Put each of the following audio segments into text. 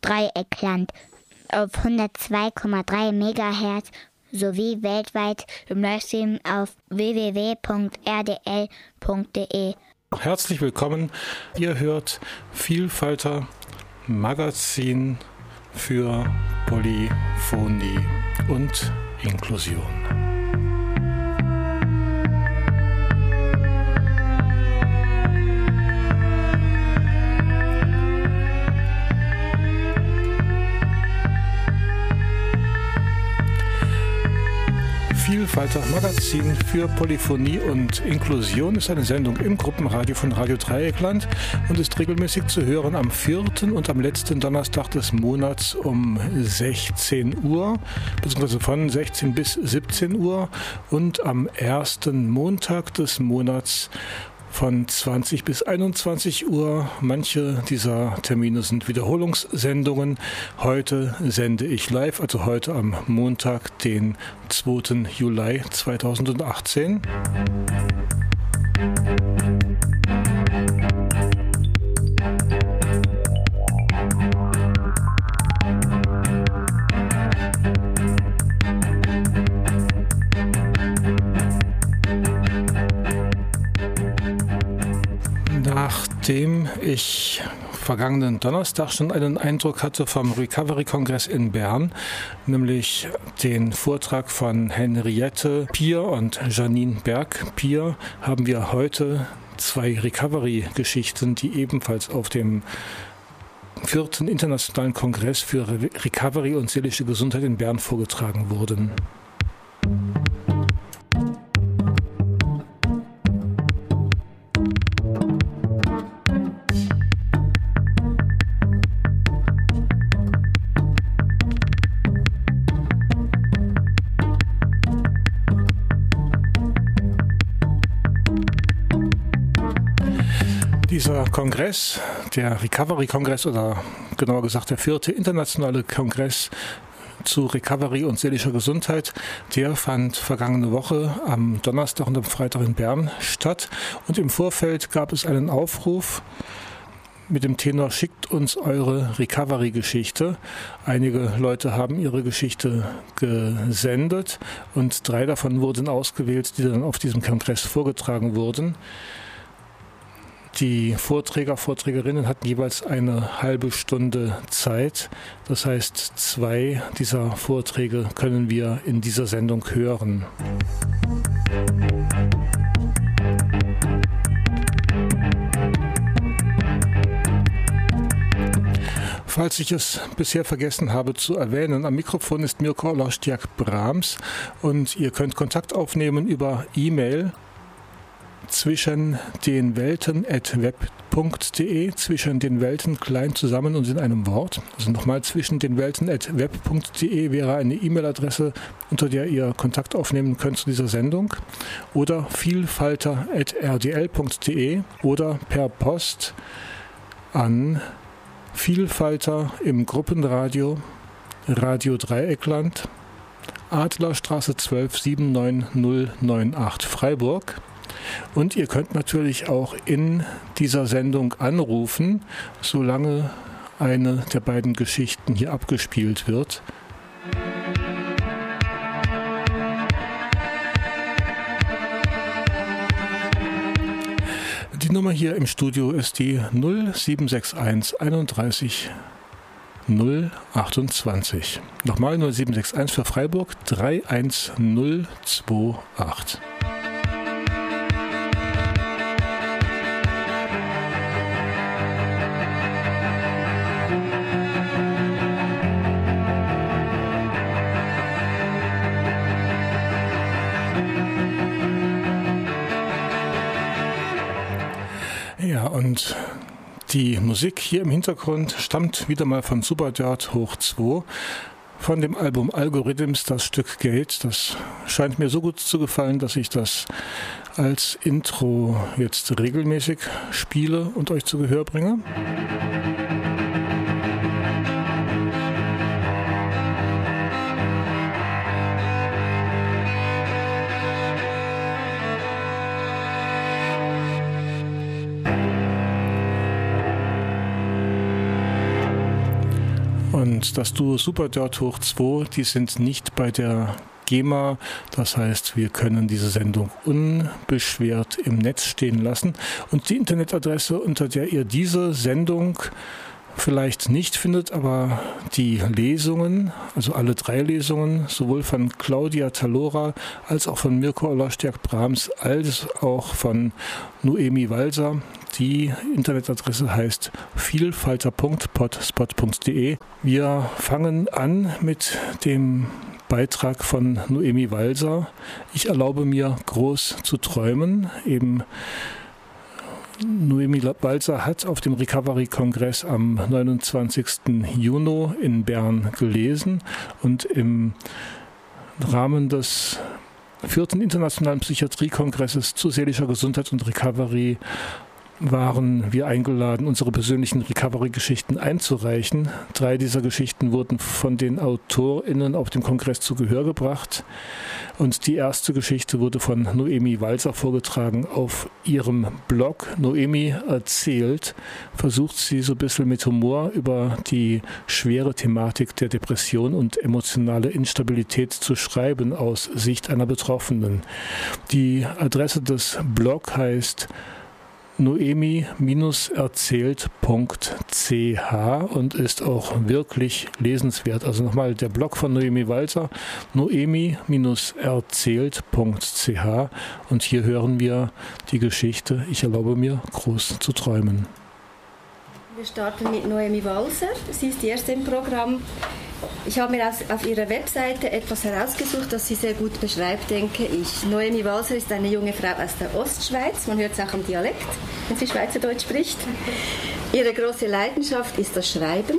Dreieckland auf 102,3 MHz sowie weltweit im Livestream auf www.rdl.de. Herzlich willkommen. Ihr hört Vielfalter Magazin für Polyphonie und Inklusion. Vielfalter Magazin für Polyphonie und Inklusion ist eine Sendung im Gruppenradio von Radio Dreieckland und ist regelmäßig zu hören am vierten und am letzten Donnerstag des Monats um 16 Uhr, beziehungsweise von 16 bis 17 Uhr und am ersten Montag des Monats von 20 bis 21 Uhr. Manche dieser Termine sind Wiederholungssendungen. Heute sende ich live, also heute am Montag, den 2. Juli 2018. Nachdem ich vergangenen Donnerstag schon einen Eindruck hatte vom Recovery-Kongress in Bern, nämlich den Vortrag von Henriette Pier und Janine Berg-Pier, haben wir heute zwei Recovery-Geschichten, die ebenfalls auf dem vierten Internationalen Kongress für Recovery und seelische Gesundheit in Bern vorgetragen wurden. Dieser Kongress, der Recovery-Kongress oder genauer gesagt der vierte internationale Kongress zu Recovery und seelischer Gesundheit, der fand vergangene Woche am Donnerstag und am Freitag in Bern statt. Und im Vorfeld gab es einen Aufruf mit dem Tenor Schickt uns eure Recovery-Geschichte. Einige Leute haben ihre Geschichte gesendet und drei davon wurden ausgewählt, die dann auf diesem Kongress vorgetragen wurden. Die Vorträger, Vorträgerinnen hatten jeweils eine halbe Stunde Zeit. Das heißt, zwei dieser Vorträge können wir in dieser Sendung hören. Falls ich es bisher vergessen habe zu erwähnen, am Mikrofon ist Mirko Olastiak Brahms und ihr könnt Kontakt aufnehmen über E-Mail zwischen den Welten at web.de, zwischen den Welten klein zusammen und in einem Wort. Also nochmal zwischen den Welten at web.de wäre eine E-Mail-Adresse, unter der ihr Kontakt aufnehmen könnt zu dieser Sendung. Oder vielfalter at rdl.de oder per Post an Vielfalter im Gruppenradio Radio Dreieckland Adlerstraße 12 79098 Freiburg und ihr könnt natürlich auch in dieser Sendung anrufen, solange eine der beiden Geschichten hier abgespielt wird. Die Nummer hier im Studio ist die 0761 31 028. Nochmal 0761 für Freiburg 31028. Und die Musik hier im Hintergrund stammt wieder mal von Superdirt hoch 2 von dem Album Algorithms das Stück Gate. Das scheint mir so gut zu gefallen, dass ich das als Intro jetzt regelmäßig spiele und euch zu Gehör bringe. Und das Duo Super Dirt hoch 2, die sind nicht bei der GEMA. Das heißt, wir können diese Sendung unbeschwert im Netz stehen lassen. Und die Internetadresse, unter der ihr diese Sendung vielleicht nicht findet, aber die Lesungen, also alle drei Lesungen, sowohl von Claudia Talora als auch von Mirko Ollerstjerk Brahms als auch von Noemi Walser. Die Internetadresse heißt vielfalter.potspot.de. Wir fangen an mit dem Beitrag von Noemi Walser. Ich erlaube mir groß zu träumen, eben Noemi Walzer hat auf dem Recovery-Kongress am 29. Juni in Bern gelesen und im Rahmen des vierten Internationalen Psychiatriekongresses zu seelischer Gesundheit und Recovery waren wir eingeladen, unsere persönlichen Recovery-Geschichten einzureichen. Drei dieser Geschichten wurden von den AutorInnen auf dem Kongress zu Gehör gebracht. Und die erste Geschichte wurde von Noemi Walser vorgetragen auf ihrem Blog. Noemi erzählt, versucht sie so ein bisschen mit Humor über die schwere Thematik der Depression und emotionale Instabilität zu schreiben aus Sicht einer Betroffenen. Die Adresse des Blogs heißt noemi-erzählt.ch und ist auch wirklich lesenswert. Also nochmal der Blog von Noemi Walzer, noemi-erzählt.ch und hier hören wir die Geschichte Ich erlaube mir groß zu träumen. Wir starten mit Noemi Walser. Sie ist die erste im Programm. Ich habe mir auf ihrer Webseite etwas herausgesucht, das sie sehr gut beschreibt, denke ich. Noemi Walser ist eine junge Frau aus der Ostschweiz. Man hört es auch am Dialekt, wenn sie Schweizerdeutsch spricht. Ihre große Leidenschaft ist das Schreiben.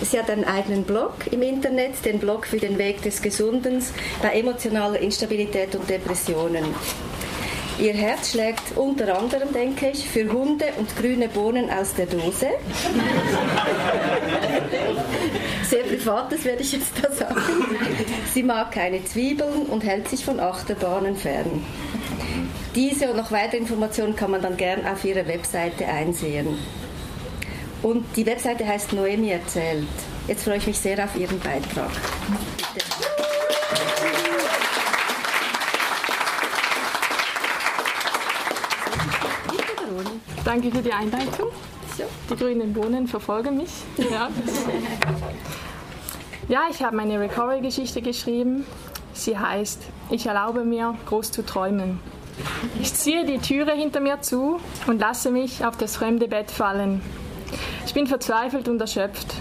Sie hat einen eigenen Blog im Internet, den Blog für den Weg des Gesundens bei emotionaler Instabilität und Depressionen. Ihr Herz schlägt unter anderem, denke ich, für Hunde und grüne Bohnen aus der Dose. Sehr privates werde ich jetzt da sagen. Sie mag keine Zwiebeln und hält sich von Achterbahnen fern. Diese und noch weitere Informationen kann man dann gern auf ihrer Webseite einsehen. Und die Webseite heißt Noemi erzählt. Jetzt freue ich mich sehr auf Ihren Beitrag. Bitte. Danke für die Einleitung. Die grünen Bohnen verfolgen mich. Ja, ja ich habe meine Recovery-Geschichte geschrieben. Sie heißt, ich erlaube mir, groß zu träumen. Ich ziehe die Türe hinter mir zu und lasse mich auf das fremde Bett fallen. Ich bin verzweifelt und erschöpft.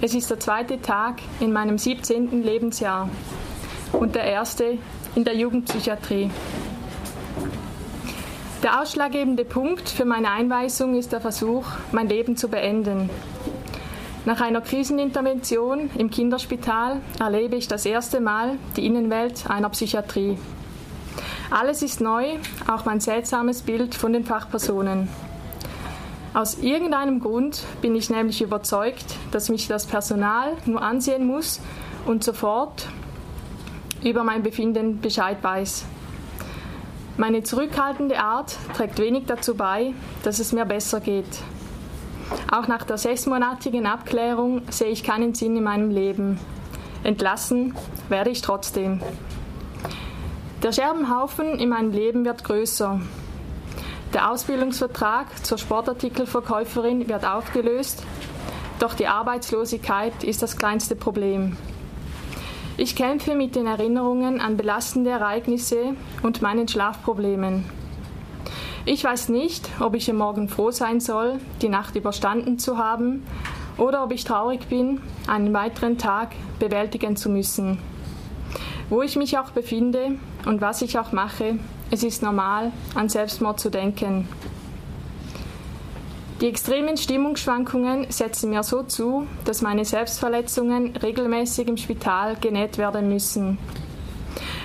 Es ist der zweite Tag in meinem 17. Lebensjahr und der erste in der Jugendpsychiatrie. Der ausschlaggebende Punkt für meine Einweisung ist der Versuch, mein Leben zu beenden. Nach einer Krisenintervention im Kinderspital erlebe ich das erste Mal die Innenwelt einer Psychiatrie. Alles ist neu, auch mein seltsames Bild von den Fachpersonen. Aus irgendeinem Grund bin ich nämlich überzeugt, dass mich das Personal nur ansehen muss und sofort über mein Befinden Bescheid weiß. Meine zurückhaltende Art trägt wenig dazu bei, dass es mir besser geht. Auch nach der sechsmonatigen Abklärung sehe ich keinen Sinn in meinem Leben. Entlassen werde ich trotzdem. Der Scherbenhaufen in meinem Leben wird größer. Der Ausbildungsvertrag zur Sportartikelverkäuferin wird aufgelöst, doch die Arbeitslosigkeit ist das kleinste Problem. Ich kämpfe mit den Erinnerungen an belastende Ereignisse und meinen Schlafproblemen. Ich weiß nicht, ob ich am Morgen froh sein soll, die Nacht überstanden zu haben, oder ob ich traurig bin, einen weiteren Tag bewältigen zu müssen. Wo ich mich auch befinde und was ich auch mache, es ist normal, an Selbstmord zu denken. Die extremen Stimmungsschwankungen setzen mir so zu, dass meine Selbstverletzungen regelmäßig im Spital genäht werden müssen.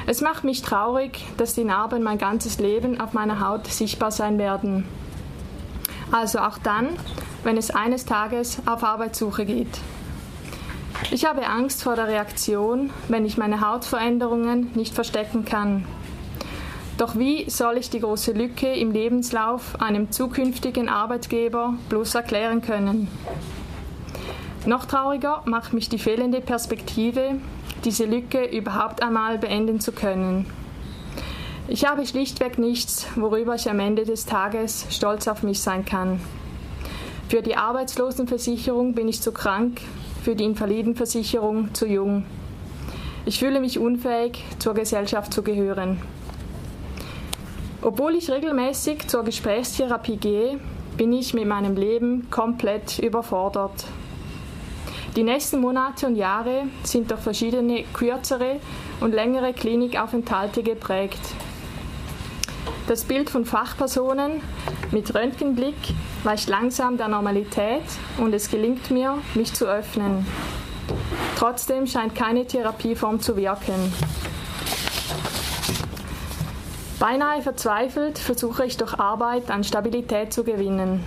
Es macht mich traurig, dass die Narben mein ganzes Leben auf meiner Haut sichtbar sein werden. Also auch dann, wenn es eines Tages auf Arbeitssuche geht. Ich habe Angst vor der Reaktion, wenn ich meine Hautveränderungen nicht verstecken kann. Doch wie soll ich die große Lücke im Lebenslauf einem zukünftigen Arbeitgeber bloß erklären können? Noch trauriger macht mich die fehlende Perspektive, diese Lücke überhaupt einmal beenden zu können. Ich habe schlichtweg nichts, worüber ich am Ende des Tages stolz auf mich sein kann. Für die Arbeitslosenversicherung bin ich zu krank, für die Invalidenversicherung zu jung. Ich fühle mich unfähig, zur Gesellschaft zu gehören. Obwohl ich regelmäßig zur Gesprächstherapie gehe, bin ich mit meinem Leben komplett überfordert. Die nächsten Monate und Jahre sind durch verschiedene kürzere und längere Klinikaufenthalte geprägt. Das Bild von Fachpersonen mit Röntgenblick weicht langsam der Normalität und es gelingt mir, mich zu öffnen. Trotzdem scheint keine Therapieform zu wirken. Beinahe verzweifelt versuche ich durch Arbeit an Stabilität zu gewinnen.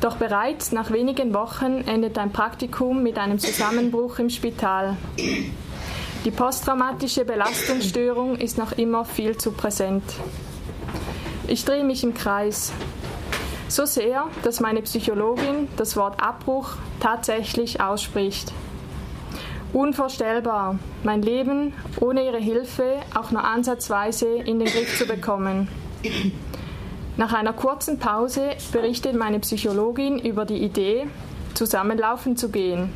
Doch bereits nach wenigen Wochen endet ein Praktikum mit einem Zusammenbruch im Spital. Die posttraumatische Belastungsstörung ist noch immer viel zu präsent. Ich drehe mich im Kreis. So sehr, dass meine Psychologin das Wort Abbruch tatsächlich ausspricht. Unvorstellbar, mein Leben ohne ihre Hilfe auch nur ansatzweise in den Griff zu bekommen. Nach einer kurzen Pause berichtet meine Psychologin über die Idee, zusammenlaufen zu gehen.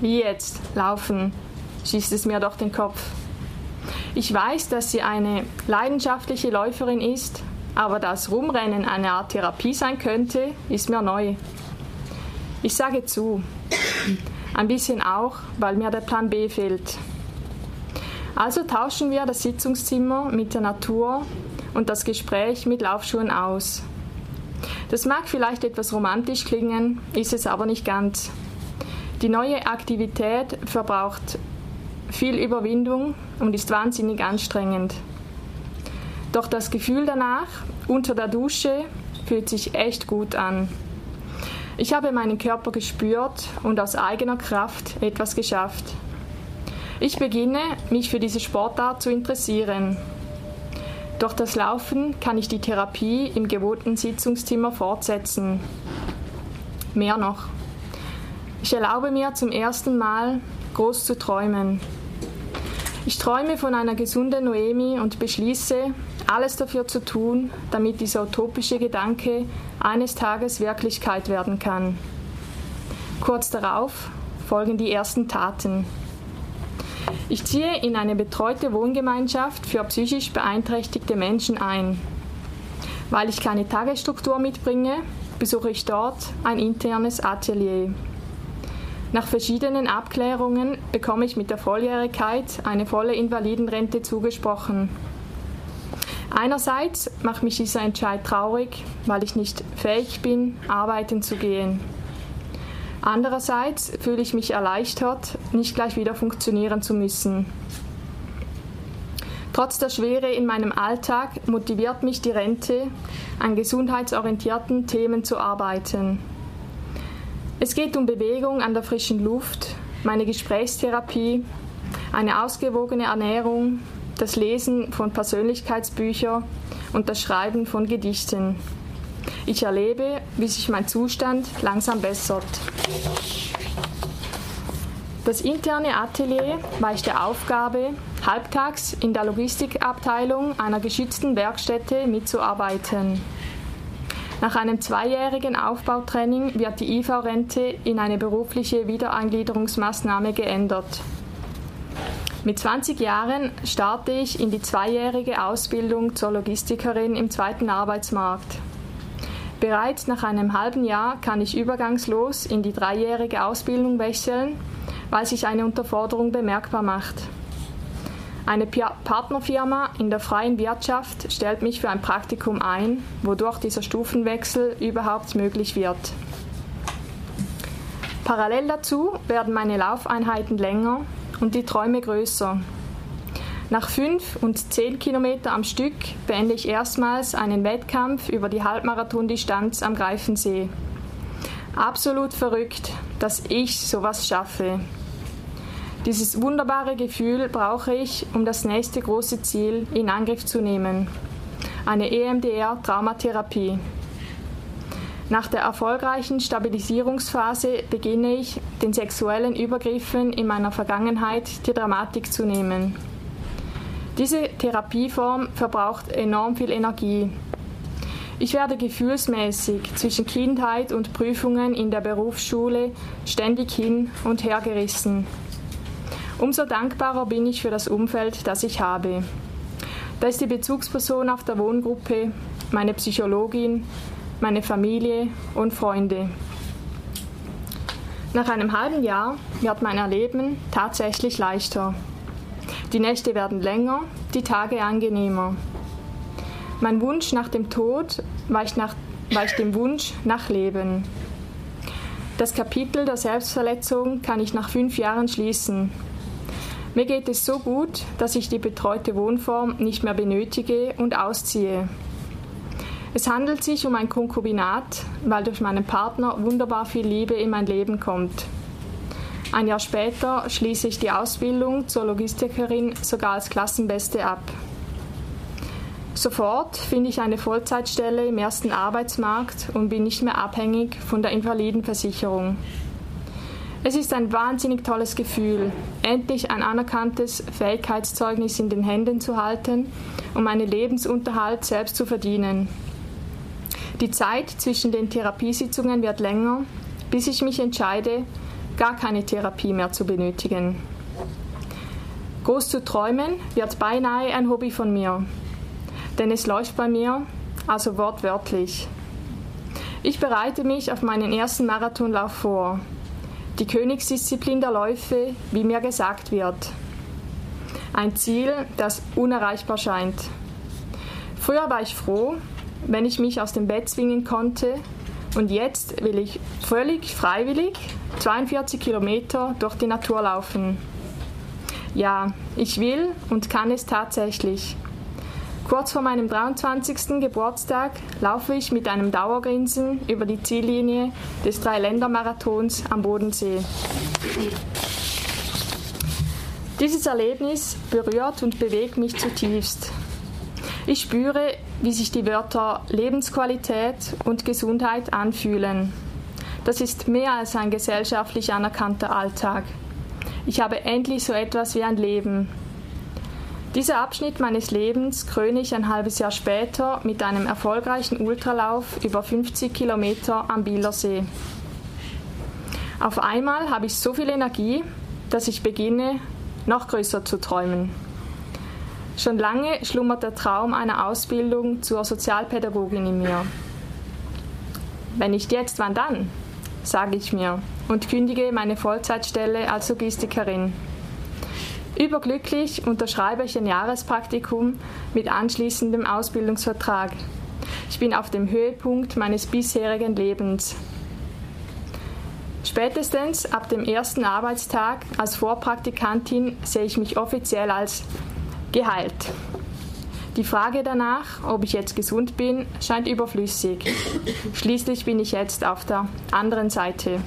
Wie jetzt? Laufen? schießt es mir durch den Kopf. Ich weiß, dass sie eine leidenschaftliche Läuferin ist, aber dass Rumrennen eine Art Therapie sein könnte, ist mir neu. Ich sage zu. Ein bisschen auch, weil mir der Plan B fehlt. Also tauschen wir das Sitzungszimmer mit der Natur und das Gespräch mit Laufschuhen aus. Das mag vielleicht etwas romantisch klingen, ist es aber nicht ganz. Die neue Aktivität verbraucht viel Überwindung und ist wahnsinnig anstrengend. Doch das Gefühl danach, unter der Dusche, fühlt sich echt gut an. Ich habe meinen Körper gespürt und aus eigener Kraft etwas geschafft. Ich beginne, mich für diese Sportart zu interessieren. Durch das Laufen kann ich die Therapie im gewohnten Sitzungszimmer fortsetzen. Mehr noch. Ich erlaube mir zum ersten Mal, groß zu träumen. Ich träume von einer gesunden Noemi und beschließe, alles dafür zu tun, damit dieser utopische Gedanke eines Tages Wirklichkeit werden kann. Kurz darauf folgen die ersten Taten. Ich ziehe in eine betreute Wohngemeinschaft für psychisch beeinträchtigte Menschen ein. Weil ich keine Tagesstruktur mitbringe, besuche ich dort ein internes Atelier. Nach verschiedenen Abklärungen bekomme ich mit der Volljährigkeit eine volle Invalidenrente zugesprochen. Einerseits macht mich dieser Entscheid traurig, weil ich nicht fähig bin, arbeiten zu gehen. Andererseits fühle ich mich erleichtert, nicht gleich wieder funktionieren zu müssen. Trotz der Schwere in meinem Alltag motiviert mich die Rente, an gesundheitsorientierten Themen zu arbeiten. Es geht um Bewegung an der frischen Luft, meine Gesprächstherapie, eine ausgewogene Ernährung, das Lesen von Persönlichkeitsbüchern und das Schreiben von Gedichten. Ich erlebe, wie sich mein Zustand langsam bessert. Das interne Atelier weicht der Aufgabe, halbtags in der Logistikabteilung einer geschützten Werkstätte mitzuarbeiten. Nach einem zweijährigen Aufbautraining wird die IV-Rente in eine berufliche Wiedereingliederungsmaßnahme geändert. Mit 20 Jahren starte ich in die zweijährige Ausbildung zur Logistikerin im zweiten Arbeitsmarkt. Bereits nach einem halben Jahr kann ich übergangslos in die dreijährige Ausbildung wechseln, weil sich eine Unterforderung bemerkbar macht. Eine Partnerfirma in der freien Wirtschaft stellt mich für ein Praktikum ein, wodurch dieser Stufenwechsel überhaupt möglich wird. Parallel dazu werden meine Laufeinheiten länger und die Träume größer. Nach fünf und zehn Kilometer am Stück beende ich erstmals einen Wettkampf über die Halbmarathondistanz am Greifensee. Absolut verrückt, dass ich sowas schaffe. Dieses wunderbare Gefühl brauche ich, um das nächste große Ziel in Angriff zu nehmen. Eine EMDR-Traumatherapie. Nach der erfolgreichen Stabilisierungsphase beginne ich, den sexuellen Übergriffen in meiner Vergangenheit die Dramatik zu nehmen. Diese Therapieform verbraucht enorm viel Energie. Ich werde gefühlsmäßig zwischen Kindheit und Prüfungen in der Berufsschule ständig hin und her gerissen. Umso dankbarer bin ich für das Umfeld, das ich habe. Da ist die Bezugsperson auf der Wohngruppe, meine Psychologin, meine Familie und Freunde. Nach einem halben Jahr wird mein Erleben tatsächlich leichter. Die Nächte werden länger, die Tage angenehmer. Mein Wunsch nach dem Tod weicht, nach, weicht dem Wunsch nach Leben. Das Kapitel der Selbstverletzung kann ich nach fünf Jahren schließen. Mir geht es so gut, dass ich die betreute Wohnform nicht mehr benötige und ausziehe. Es handelt sich um ein Konkubinat, weil durch meinen Partner wunderbar viel Liebe in mein Leben kommt. Ein Jahr später schließe ich die Ausbildung zur Logistikerin sogar als Klassenbeste ab. Sofort finde ich eine Vollzeitstelle im ersten Arbeitsmarkt und bin nicht mehr abhängig von der Invalidenversicherung. Es ist ein wahnsinnig tolles Gefühl, endlich ein anerkanntes Fähigkeitszeugnis in den Händen zu halten, um meinen Lebensunterhalt selbst zu verdienen. Die Zeit zwischen den Therapiesitzungen wird länger, bis ich mich entscheide, gar keine Therapie mehr zu benötigen. Groß zu träumen wird beinahe ein Hobby von mir, denn es läuft bei mir, also wortwörtlich. Ich bereite mich auf meinen ersten Marathonlauf vor, die Königsdisziplin der Läufe, wie mir gesagt wird. Ein Ziel, das unerreichbar scheint. Früher war ich froh, wenn ich mich aus dem Bett zwingen konnte. Und jetzt will ich völlig freiwillig 42 Kilometer durch die Natur laufen. Ja, ich will und kann es tatsächlich. Kurz vor meinem 23. Geburtstag laufe ich mit einem Dauergrinsen über die Ziellinie des Dreiländermarathons am Bodensee. Dieses Erlebnis berührt und bewegt mich zutiefst. Ich spüre, wie sich die Wörter Lebensqualität und Gesundheit anfühlen. Das ist mehr als ein gesellschaftlich anerkannter Alltag. Ich habe endlich so etwas wie ein Leben. Dieser Abschnitt meines Lebens kröne ich ein halbes Jahr später mit einem erfolgreichen Ultralauf über 50 Kilometer am Bielersee. Auf einmal habe ich so viel Energie, dass ich beginne, noch größer zu träumen. Schon lange schlummert der Traum einer Ausbildung zur Sozialpädagogin in mir. Wenn nicht jetzt, wann dann? sage ich mir und kündige meine Vollzeitstelle als Logistikerin. Überglücklich unterschreibe ich ein Jahrespraktikum mit anschließendem Ausbildungsvertrag. Ich bin auf dem Höhepunkt meines bisherigen Lebens. Spätestens ab dem ersten Arbeitstag als Vorpraktikantin sehe ich mich offiziell als geheilt. Die Frage danach, ob ich jetzt gesund bin, scheint überflüssig. Schließlich bin ich jetzt auf der anderen Seite.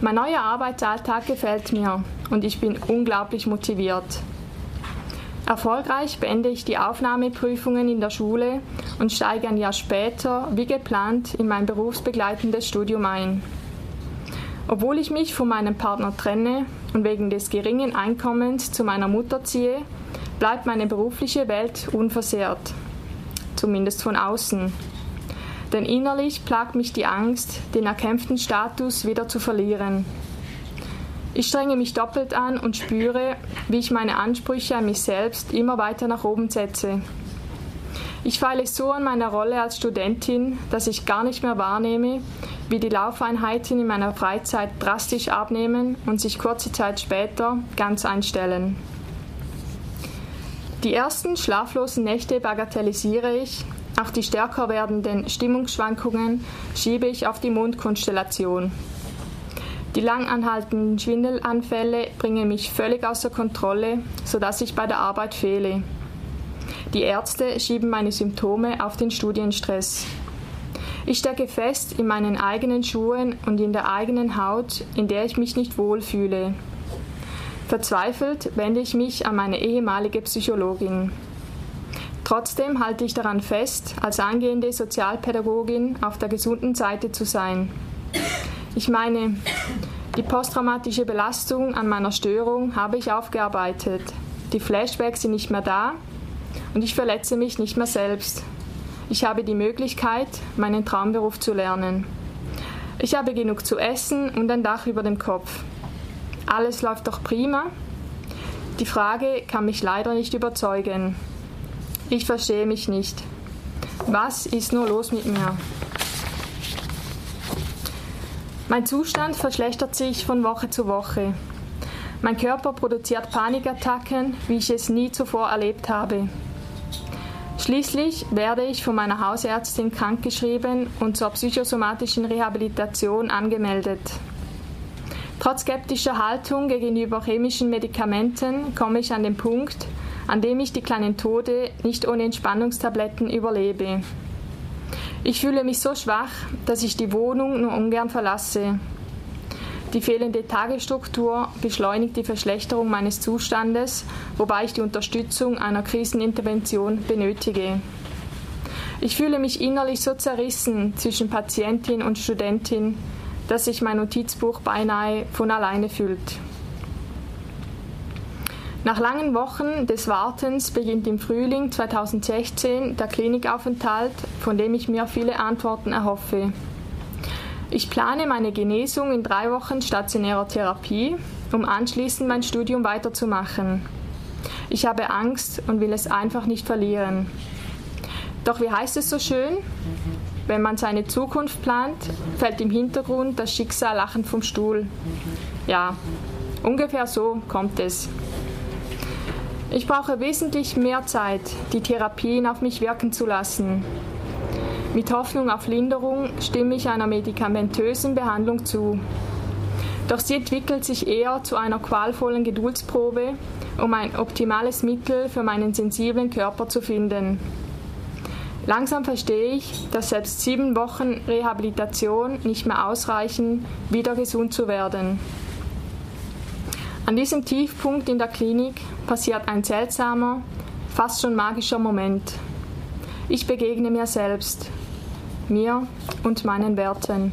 Mein neuer Arbeitsalltag gefällt mir und ich bin unglaublich motiviert. Erfolgreich beende ich die Aufnahmeprüfungen in der Schule und steige ein Jahr später, wie geplant, in mein berufsbegleitendes Studium ein. Obwohl ich mich von meinem Partner trenne und wegen des geringen Einkommens zu meiner Mutter ziehe, bleibt meine berufliche Welt unversehrt. Zumindest von außen. Denn innerlich plagt mich die Angst, den erkämpften Status wieder zu verlieren. Ich strenge mich doppelt an und spüre, wie ich meine Ansprüche an mich selbst immer weiter nach oben setze. Ich feile so an meiner Rolle als Studentin, dass ich gar nicht mehr wahrnehme, wie die Laufeinheiten in meiner Freizeit drastisch abnehmen und sich kurze Zeit später ganz einstellen. Die ersten schlaflosen Nächte bagatellisiere ich, auch die stärker werdenden Stimmungsschwankungen schiebe ich auf die Mondkonstellation. Die lang anhaltenden Schwindelanfälle bringen mich völlig außer Kontrolle, sodass ich bei der Arbeit fehle. Die Ärzte schieben meine Symptome auf den Studienstress. Ich stecke fest in meinen eigenen Schuhen und in der eigenen Haut, in der ich mich nicht wohlfühle. Verzweifelt wende ich mich an meine ehemalige Psychologin. Trotzdem halte ich daran fest, als angehende Sozialpädagogin auf der gesunden Seite zu sein. Ich meine, die posttraumatische Belastung an meiner Störung habe ich aufgearbeitet. Die Flashbacks sind nicht mehr da und ich verletze mich nicht mehr selbst. Ich habe die Möglichkeit, meinen Traumberuf zu lernen. Ich habe genug zu essen und ein Dach über dem Kopf. Alles läuft doch prima. Die Frage kann mich leider nicht überzeugen. Ich verstehe mich nicht. Was ist nur los mit mir? Mein Zustand verschlechtert sich von Woche zu Woche. Mein Körper produziert Panikattacken, wie ich es nie zuvor erlebt habe. Schließlich werde ich von meiner Hausärztin krankgeschrieben und zur psychosomatischen Rehabilitation angemeldet. Trotz skeptischer Haltung gegenüber chemischen Medikamenten komme ich an den Punkt, an dem ich die kleinen Tode nicht ohne Entspannungstabletten überlebe. Ich fühle mich so schwach, dass ich die Wohnung nur ungern verlasse. Die fehlende Tagesstruktur beschleunigt die Verschlechterung meines Zustandes, wobei ich die Unterstützung einer Krisenintervention benötige. Ich fühle mich innerlich so zerrissen zwischen Patientin und Studentin, dass sich mein Notizbuch beinahe von alleine füllt. Nach langen Wochen des Wartens beginnt im Frühling 2016 der Klinikaufenthalt, von dem ich mir viele Antworten erhoffe. Ich plane meine Genesung in drei Wochen stationärer Therapie, um anschließend mein Studium weiterzumachen. Ich habe Angst und will es einfach nicht verlieren. Doch wie heißt es so schön? Wenn man seine Zukunft plant, fällt im Hintergrund das Schicksal lachend vom Stuhl. Ja, ungefähr so kommt es. Ich brauche wesentlich mehr Zeit, die Therapien auf mich wirken zu lassen. Mit Hoffnung auf Linderung stimme ich einer medikamentösen Behandlung zu. Doch sie entwickelt sich eher zu einer qualvollen Geduldsprobe, um ein optimales Mittel für meinen sensiblen Körper zu finden. Langsam verstehe ich, dass selbst sieben Wochen Rehabilitation nicht mehr ausreichen, wieder gesund zu werden. An diesem Tiefpunkt in der Klinik passiert ein seltsamer, fast schon magischer Moment. Ich begegne mir selbst, mir und meinen Werten.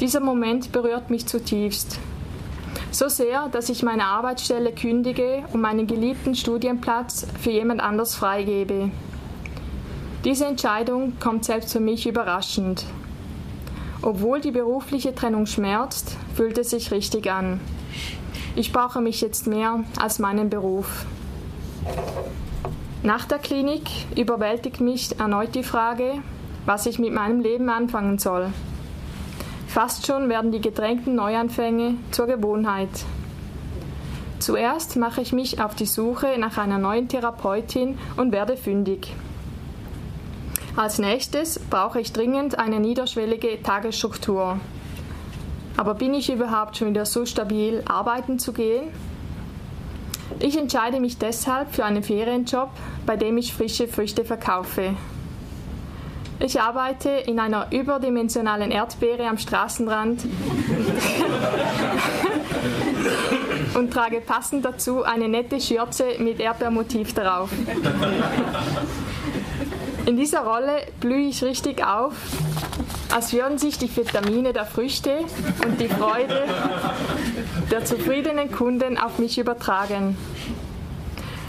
Dieser Moment berührt mich zutiefst. So sehr, dass ich meine Arbeitsstelle kündige und meinen geliebten Studienplatz für jemand anders freigebe. Diese Entscheidung kommt selbst für mich überraschend. Obwohl die berufliche Trennung schmerzt, fühlt es sich richtig an. Ich brauche mich jetzt mehr als meinen Beruf. Nach der Klinik überwältigt mich erneut die Frage, was ich mit meinem Leben anfangen soll. Fast schon werden die gedrängten Neuanfänge zur Gewohnheit. Zuerst mache ich mich auf die Suche nach einer neuen Therapeutin und werde fündig. Als nächstes brauche ich dringend eine niederschwellige Tagesstruktur. Aber bin ich überhaupt schon wieder so stabil, arbeiten zu gehen? Ich entscheide mich deshalb für einen Ferienjob, bei dem ich frische Früchte verkaufe. Ich arbeite in einer überdimensionalen Erdbeere am Straßenrand und trage passend dazu eine nette Schürze mit Erdbeermotiv darauf. In dieser Rolle blühe ich richtig auf als würden sich die Vitamine der Früchte und die Freude der zufriedenen Kunden auf mich übertragen.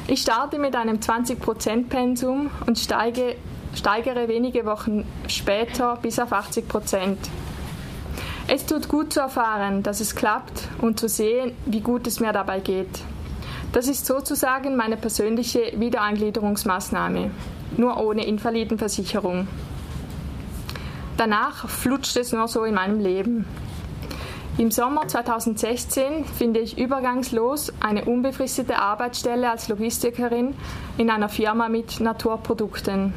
Ich starte mit einem 20% Pensum und steige, steigere wenige Wochen später bis auf 80%. Es tut gut zu erfahren, dass es klappt und zu sehen, wie gut es mir dabei geht. Das ist sozusagen meine persönliche Wiedereingliederungsmaßnahme, nur ohne Invalidenversicherung. Danach flutscht es nur so in meinem Leben. Im Sommer 2016 finde ich übergangslos eine unbefristete Arbeitsstelle als Logistikerin in einer Firma mit Naturprodukten.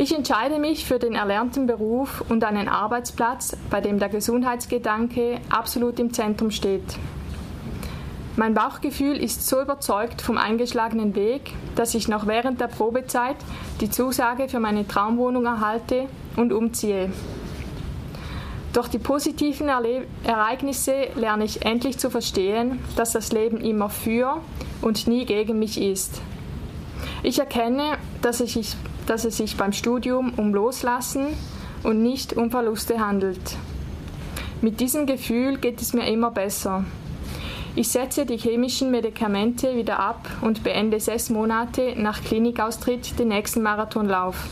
Ich entscheide mich für den erlernten Beruf und einen Arbeitsplatz, bei dem der Gesundheitsgedanke absolut im Zentrum steht. Mein Bauchgefühl ist so überzeugt vom eingeschlagenen Weg, dass ich noch während der Probezeit die Zusage für meine Traumwohnung erhalte und umziehe. Durch die positiven Erle Ereignisse lerne ich endlich zu verstehen, dass das Leben immer für und nie gegen mich ist. Ich erkenne, dass es, sich, dass es sich beim Studium um Loslassen und nicht um Verluste handelt. Mit diesem Gefühl geht es mir immer besser. Ich setze die chemischen Medikamente wieder ab und beende sechs Monate nach Klinikaustritt den nächsten Marathonlauf.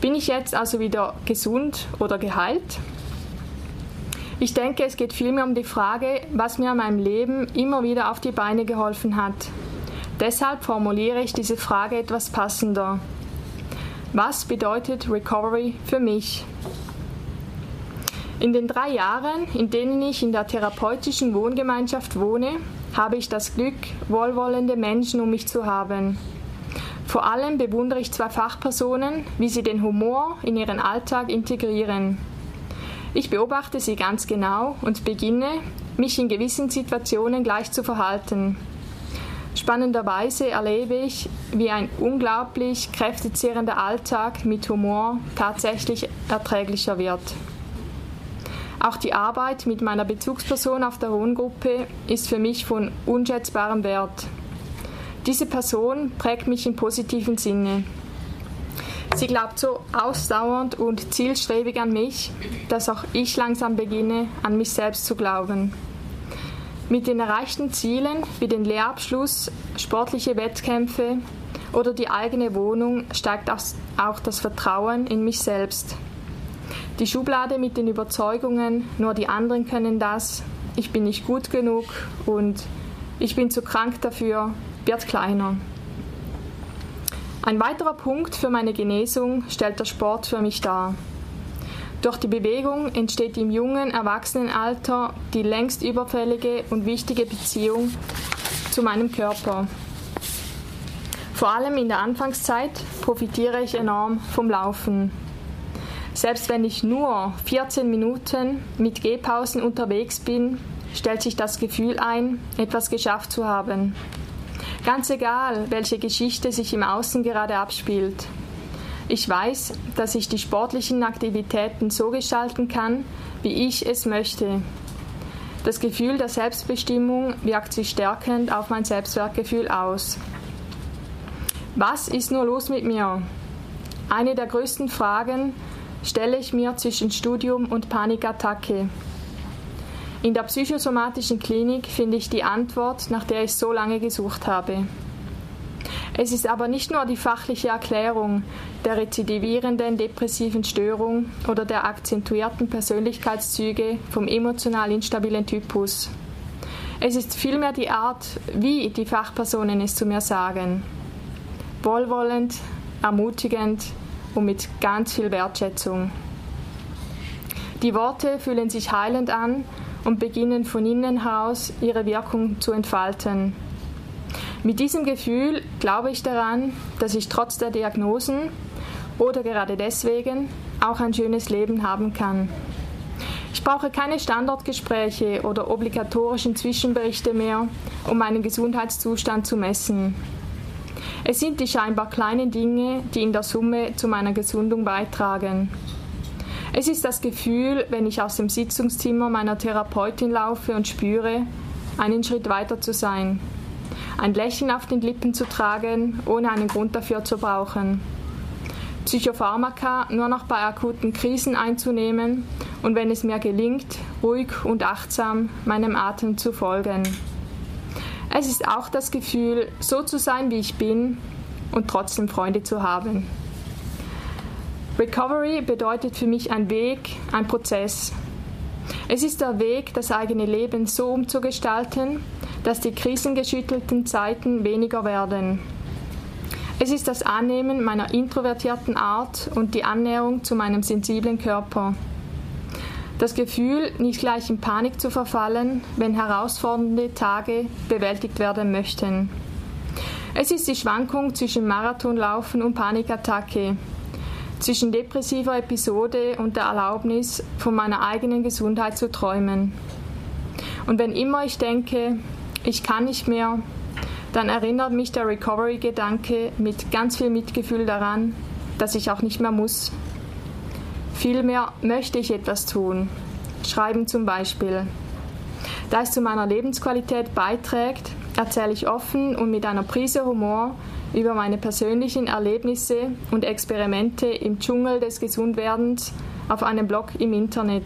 Bin ich jetzt also wieder gesund oder geheilt? Ich denke, es geht vielmehr um die Frage, was mir in meinem Leben immer wieder auf die Beine geholfen hat. Deshalb formuliere ich diese Frage etwas passender. Was bedeutet Recovery für mich? In den drei Jahren, in denen ich in der therapeutischen Wohngemeinschaft wohne, habe ich das Glück, wohlwollende Menschen um mich zu haben. Vor allem bewundere ich zwei Fachpersonen, wie sie den Humor in ihren Alltag integrieren. Ich beobachte sie ganz genau und beginne, mich in gewissen Situationen gleich zu verhalten. Spannenderweise erlebe ich, wie ein unglaublich kräftezehrender Alltag mit Humor tatsächlich erträglicher wird. Auch die Arbeit mit meiner Bezugsperson auf der Wohngruppe ist für mich von unschätzbarem Wert. Diese Person prägt mich im positiven Sinne. Sie glaubt so ausdauernd und zielstrebig an mich, dass auch ich langsam beginne, an mich selbst zu glauben. Mit den erreichten Zielen wie den Lehrabschluss, sportliche Wettkämpfe oder die eigene Wohnung steigt auch das Vertrauen in mich selbst. Die Schublade mit den Überzeugungen, nur die anderen können das, ich bin nicht gut genug und ich bin zu krank dafür, wird kleiner. Ein weiterer Punkt für meine Genesung stellt der Sport für mich dar. Durch die Bewegung entsteht im jungen Erwachsenenalter die längst überfällige und wichtige Beziehung zu meinem Körper. Vor allem in der Anfangszeit profitiere ich enorm vom Laufen. Selbst wenn ich nur 14 Minuten mit Gehpausen unterwegs bin, stellt sich das Gefühl ein, etwas geschafft zu haben. Ganz egal, welche Geschichte sich im Außen gerade abspielt. Ich weiß, dass ich die sportlichen Aktivitäten so gestalten kann, wie ich es möchte. Das Gefühl der Selbstbestimmung wirkt sich stärkend auf mein Selbstwertgefühl aus. Was ist nur los mit mir? Eine der größten Fragen stelle ich mir zwischen Studium und Panikattacke. In der psychosomatischen Klinik finde ich die Antwort, nach der ich so lange gesucht habe. Es ist aber nicht nur die fachliche Erklärung der rezidivierenden depressiven Störung oder der akzentuierten Persönlichkeitszüge vom emotional instabilen Typus. Es ist vielmehr die Art, wie die Fachpersonen es zu mir sagen. Wohlwollend, ermutigend und mit ganz viel Wertschätzung. Die Worte fühlen sich heilend an und beginnen von innen heraus ihre Wirkung zu entfalten. Mit diesem Gefühl glaube ich daran, dass ich trotz der Diagnosen oder gerade deswegen auch ein schönes Leben haben kann. Ich brauche keine Standortgespräche oder obligatorischen Zwischenberichte mehr, um meinen Gesundheitszustand zu messen. Es sind die scheinbar kleinen Dinge, die in der Summe zu meiner Gesundung beitragen. Es ist das Gefühl, wenn ich aus dem Sitzungszimmer meiner Therapeutin laufe und spüre, einen Schritt weiter zu sein. Ein Lächeln auf den Lippen zu tragen, ohne einen Grund dafür zu brauchen. Psychopharmaka nur noch bei akuten Krisen einzunehmen und wenn es mir gelingt, ruhig und achtsam meinem Atem zu folgen. Es ist auch das Gefühl, so zu sein, wie ich bin und trotzdem Freunde zu haben. Recovery bedeutet für mich ein Weg, ein Prozess. Es ist der Weg, das eigene Leben so umzugestalten, dass die krisengeschüttelten Zeiten weniger werden. Es ist das Annehmen meiner introvertierten Art und die Annäherung zu meinem sensiblen Körper. Das Gefühl, nicht gleich in Panik zu verfallen, wenn herausfordernde Tage bewältigt werden möchten. Es ist die Schwankung zwischen Marathonlaufen und Panikattacke, zwischen depressiver Episode und der Erlaubnis, von meiner eigenen Gesundheit zu träumen. Und wenn immer ich denke, ich kann nicht mehr, dann erinnert mich der Recovery-Gedanke mit ganz viel Mitgefühl daran, dass ich auch nicht mehr muss. Vielmehr möchte ich etwas tun. Schreiben zum Beispiel. Da es zu meiner Lebensqualität beiträgt, erzähle ich offen und mit einer Prise Humor, über meine persönlichen Erlebnisse und Experimente im Dschungel des Gesundwerdens auf einem Blog im Internet.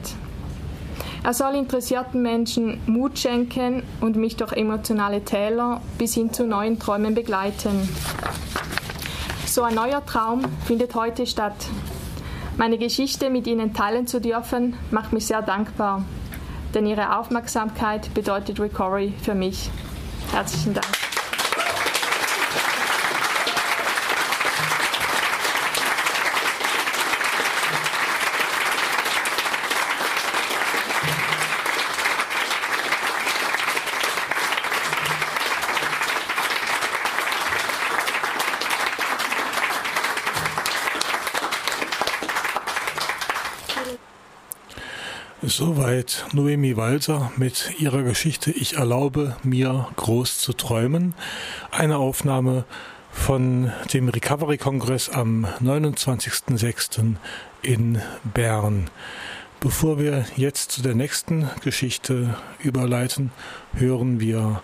Er soll interessierten Menschen Mut schenken und mich durch emotionale Täler bis hin zu neuen Träumen begleiten. So ein neuer Traum findet heute statt. Meine Geschichte mit Ihnen teilen zu dürfen, macht mich sehr dankbar, denn Ihre Aufmerksamkeit bedeutet Recovery für mich. Herzlichen Dank. Soweit Noemi Walser mit ihrer Geschichte Ich erlaube mir groß zu träumen. Eine Aufnahme von dem Recovery-Kongress am 29.06. in Bern. Bevor wir jetzt zu der nächsten Geschichte überleiten, hören wir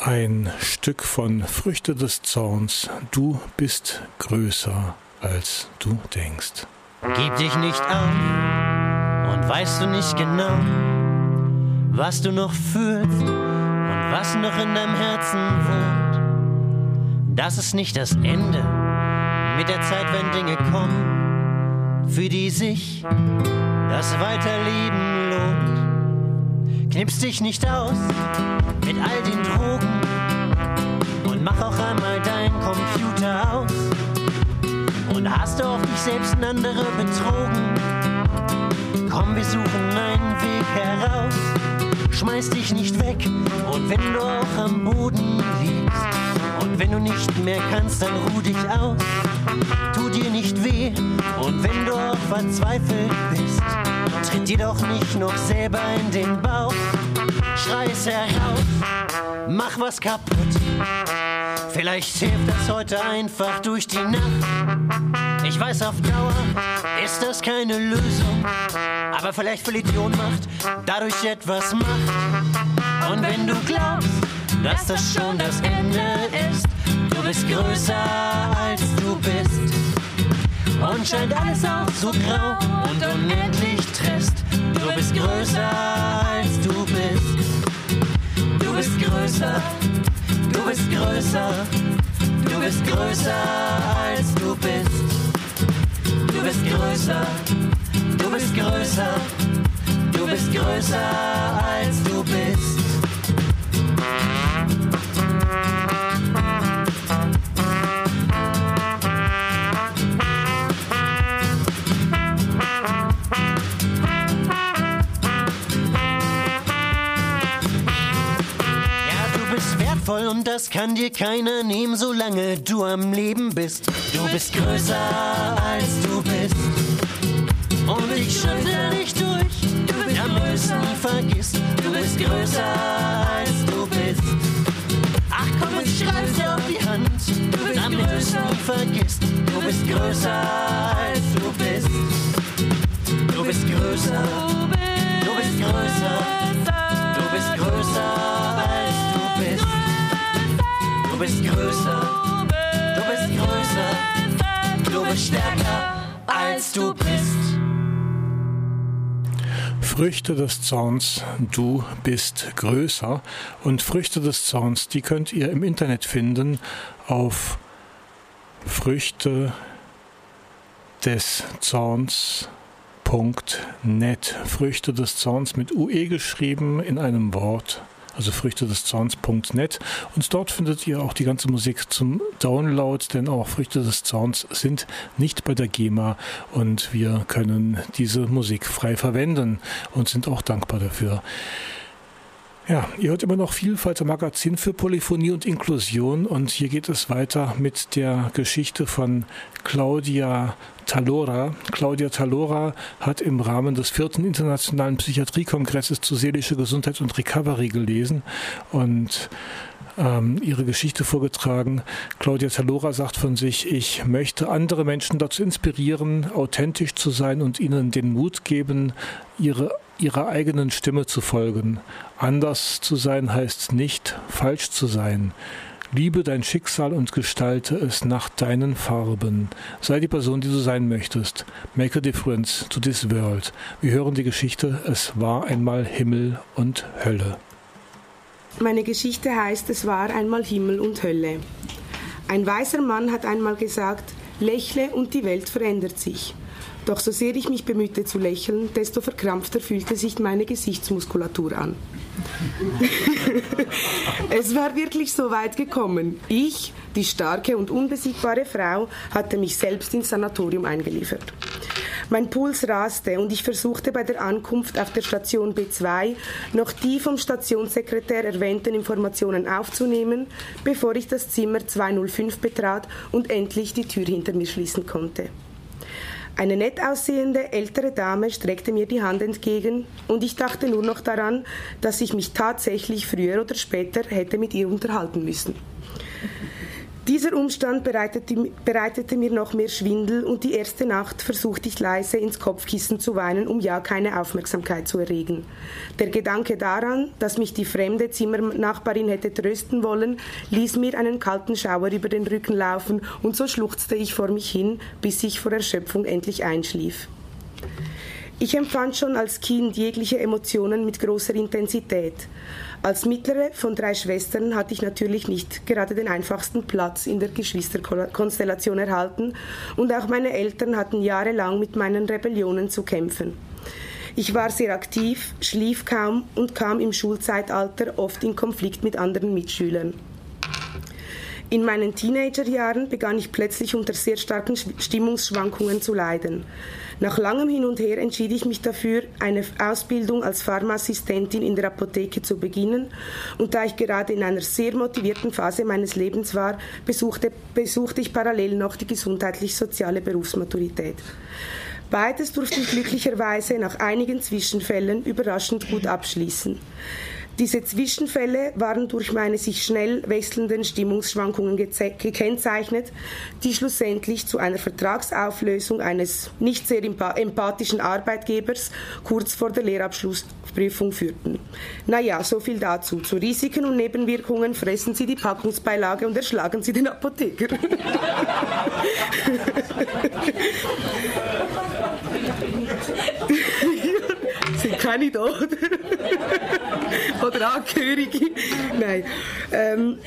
ein Stück von Früchte des Zorns. Du bist größer, als du denkst. Gib dich nicht auf und weißt du nicht genau, was du noch fühlst und was noch in deinem Herzen wohnt. Das ist nicht das Ende mit der Zeit, wenn Dinge kommen, für die sich das Weiterleben lohnt. Knips dich nicht aus mit all den Drogen und mach auch einmal dein Computer aus. Und hast du auch dich selbst und andere betrogen? Komm, wir suchen einen Weg heraus. Schmeiß dich nicht weg und wenn du auch am Boden liegst und wenn du nicht mehr kannst, dann ruh dich aus. Tu dir nicht weh und wenn du auch verzweifelt bist, tritt dir doch nicht noch selber in den Bauch. Schrei es heraus, mach was kaputt. Vielleicht hilft das heute einfach durch die Nacht. Ich weiß, auf Dauer ist das keine Lösung. Aber vielleicht verliert die Ohnmacht dadurch etwas Macht. Und wenn du glaubst, dass das schon das Ende ist, du bist größer als du bist. Und scheint alles auch so grau und unendlich trist. Du bist größer als du bist. Du bist größer, du bist größer, du bist größer als du bist. Du bist größer Du bist größer, du bist größer als du bist. wertvoll und das kann dir keiner nehmen, solange du am Leben bist. Du bist größer als du und ich schüttel dich durch. Du bist Damit größer. vergisst, du bist größer als du bist. Ach komm, ich schreib's dir auf die Hand. Du bist Damit größer. vergisst, du bist größer als du bist. Du bist größer. Du bist größer. Du bist größer als du bist. Du bist größer. Du bist größer. Du bist stärker als du bist. Früchte des Zorns, du bist größer. Und Früchte des Zorns, die könnt ihr im Internet finden auf Früchte des Zorns.net. Früchte des Zorns mit UE geschrieben in einem Wort also Früchte des Zorns.net. Und dort findet ihr auch die ganze Musik zum Download, denn auch Früchte des Zorns sind nicht bei der GEMA und wir können diese Musik frei verwenden und sind auch dankbar dafür. Ja, ihr hört immer noch Vielfalt im Magazin für Polyphonie und Inklusion und hier geht es weiter mit der Geschichte von Claudia Talora. Claudia Talora hat im Rahmen des vierten Internationalen Psychiatriekongresses zu seelischer Gesundheit und Recovery gelesen und ähm, ihre Geschichte vorgetragen. Claudia Talora sagt von sich, ich möchte andere Menschen dazu inspirieren, authentisch zu sein und ihnen den Mut geben, ihre ihrer eigenen Stimme zu folgen. Anders zu sein heißt nicht falsch zu sein. Liebe dein Schicksal und gestalte es nach deinen Farben. Sei die Person, die du sein möchtest. Make a difference to this world. Wir hören die Geschichte Es war einmal Himmel und Hölle. Meine Geschichte heißt Es war einmal Himmel und Hölle. Ein weiser Mann hat einmal gesagt, lächle und die Welt verändert sich. Doch so sehr ich mich bemühte zu lächeln, desto verkrampfter fühlte sich meine Gesichtsmuskulatur an. es war wirklich so weit gekommen. Ich, die starke und unbesiegbare Frau, hatte mich selbst ins Sanatorium eingeliefert. Mein Puls raste und ich versuchte bei der Ankunft auf der Station B2 noch die vom Stationssekretär erwähnten Informationen aufzunehmen, bevor ich das Zimmer 205 betrat und endlich die Tür hinter mir schließen konnte. Eine nett aussehende ältere Dame streckte mir die Hand entgegen und ich dachte nur noch daran, dass ich mich tatsächlich früher oder später hätte mit ihr unterhalten müssen. Dieser Umstand bereitete, bereitete, mir noch mehr Schwindel und die erste Nacht versuchte ich leise ins Kopfkissen zu weinen, um ja keine Aufmerksamkeit zu erregen. Der Gedanke daran, dass mich die fremde Zimmernachbarin hätte trösten wollen, ließ mir einen kalten Schauer über den Rücken laufen und so schluchzte ich vor mich hin, bis ich vor Erschöpfung endlich einschlief. Ich empfand schon als Kind jegliche Emotionen mit großer Intensität. Als mittlere von drei Schwestern hatte ich natürlich nicht gerade den einfachsten Platz in der Geschwisterkonstellation erhalten und auch meine Eltern hatten jahrelang mit meinen Rebellionen zu kämpfen. Ich war sehr aktiv, schlief kaum und kam im Schulzeitalter oft in Konflikt mit anderen Mitschülern. In meinen Teenagerjahren begann ich plötzlich unter sehr starken Stimmungsschwankungen zu leiden. Nach langem Hin und Her entschied ich mich dafür, eine Ausbildung als Pharmaassistentin in der Apotheke zu beginnen. Und da ich gerade in einer sehr motivierten Phase meines Lebens war, besuchte, besuchte ich parallel noch die gesundheitlich-soziale Berufsmaturität. Beides durfte ich glücklicherweise nach einigen Zwischenfällen überraschend gut abschließen. Diese Zwischenfälle waren durch meine sich schnell wechselnden Stimmungsschwankungen gekennzeichnet, die schlussendlich zu einer Vertragsauflösung eines nicht sehr empathischen Arbeitgebers kurz vor der Lehrabschlussprüfung führten. Naja, so viel dazu. Zu Risiken und Nebenwirkungen fressen Sie die Packungsbeilage und erschlagen Sie den Apotheker. sind keine da oder Angehörige. Nein. Ähm,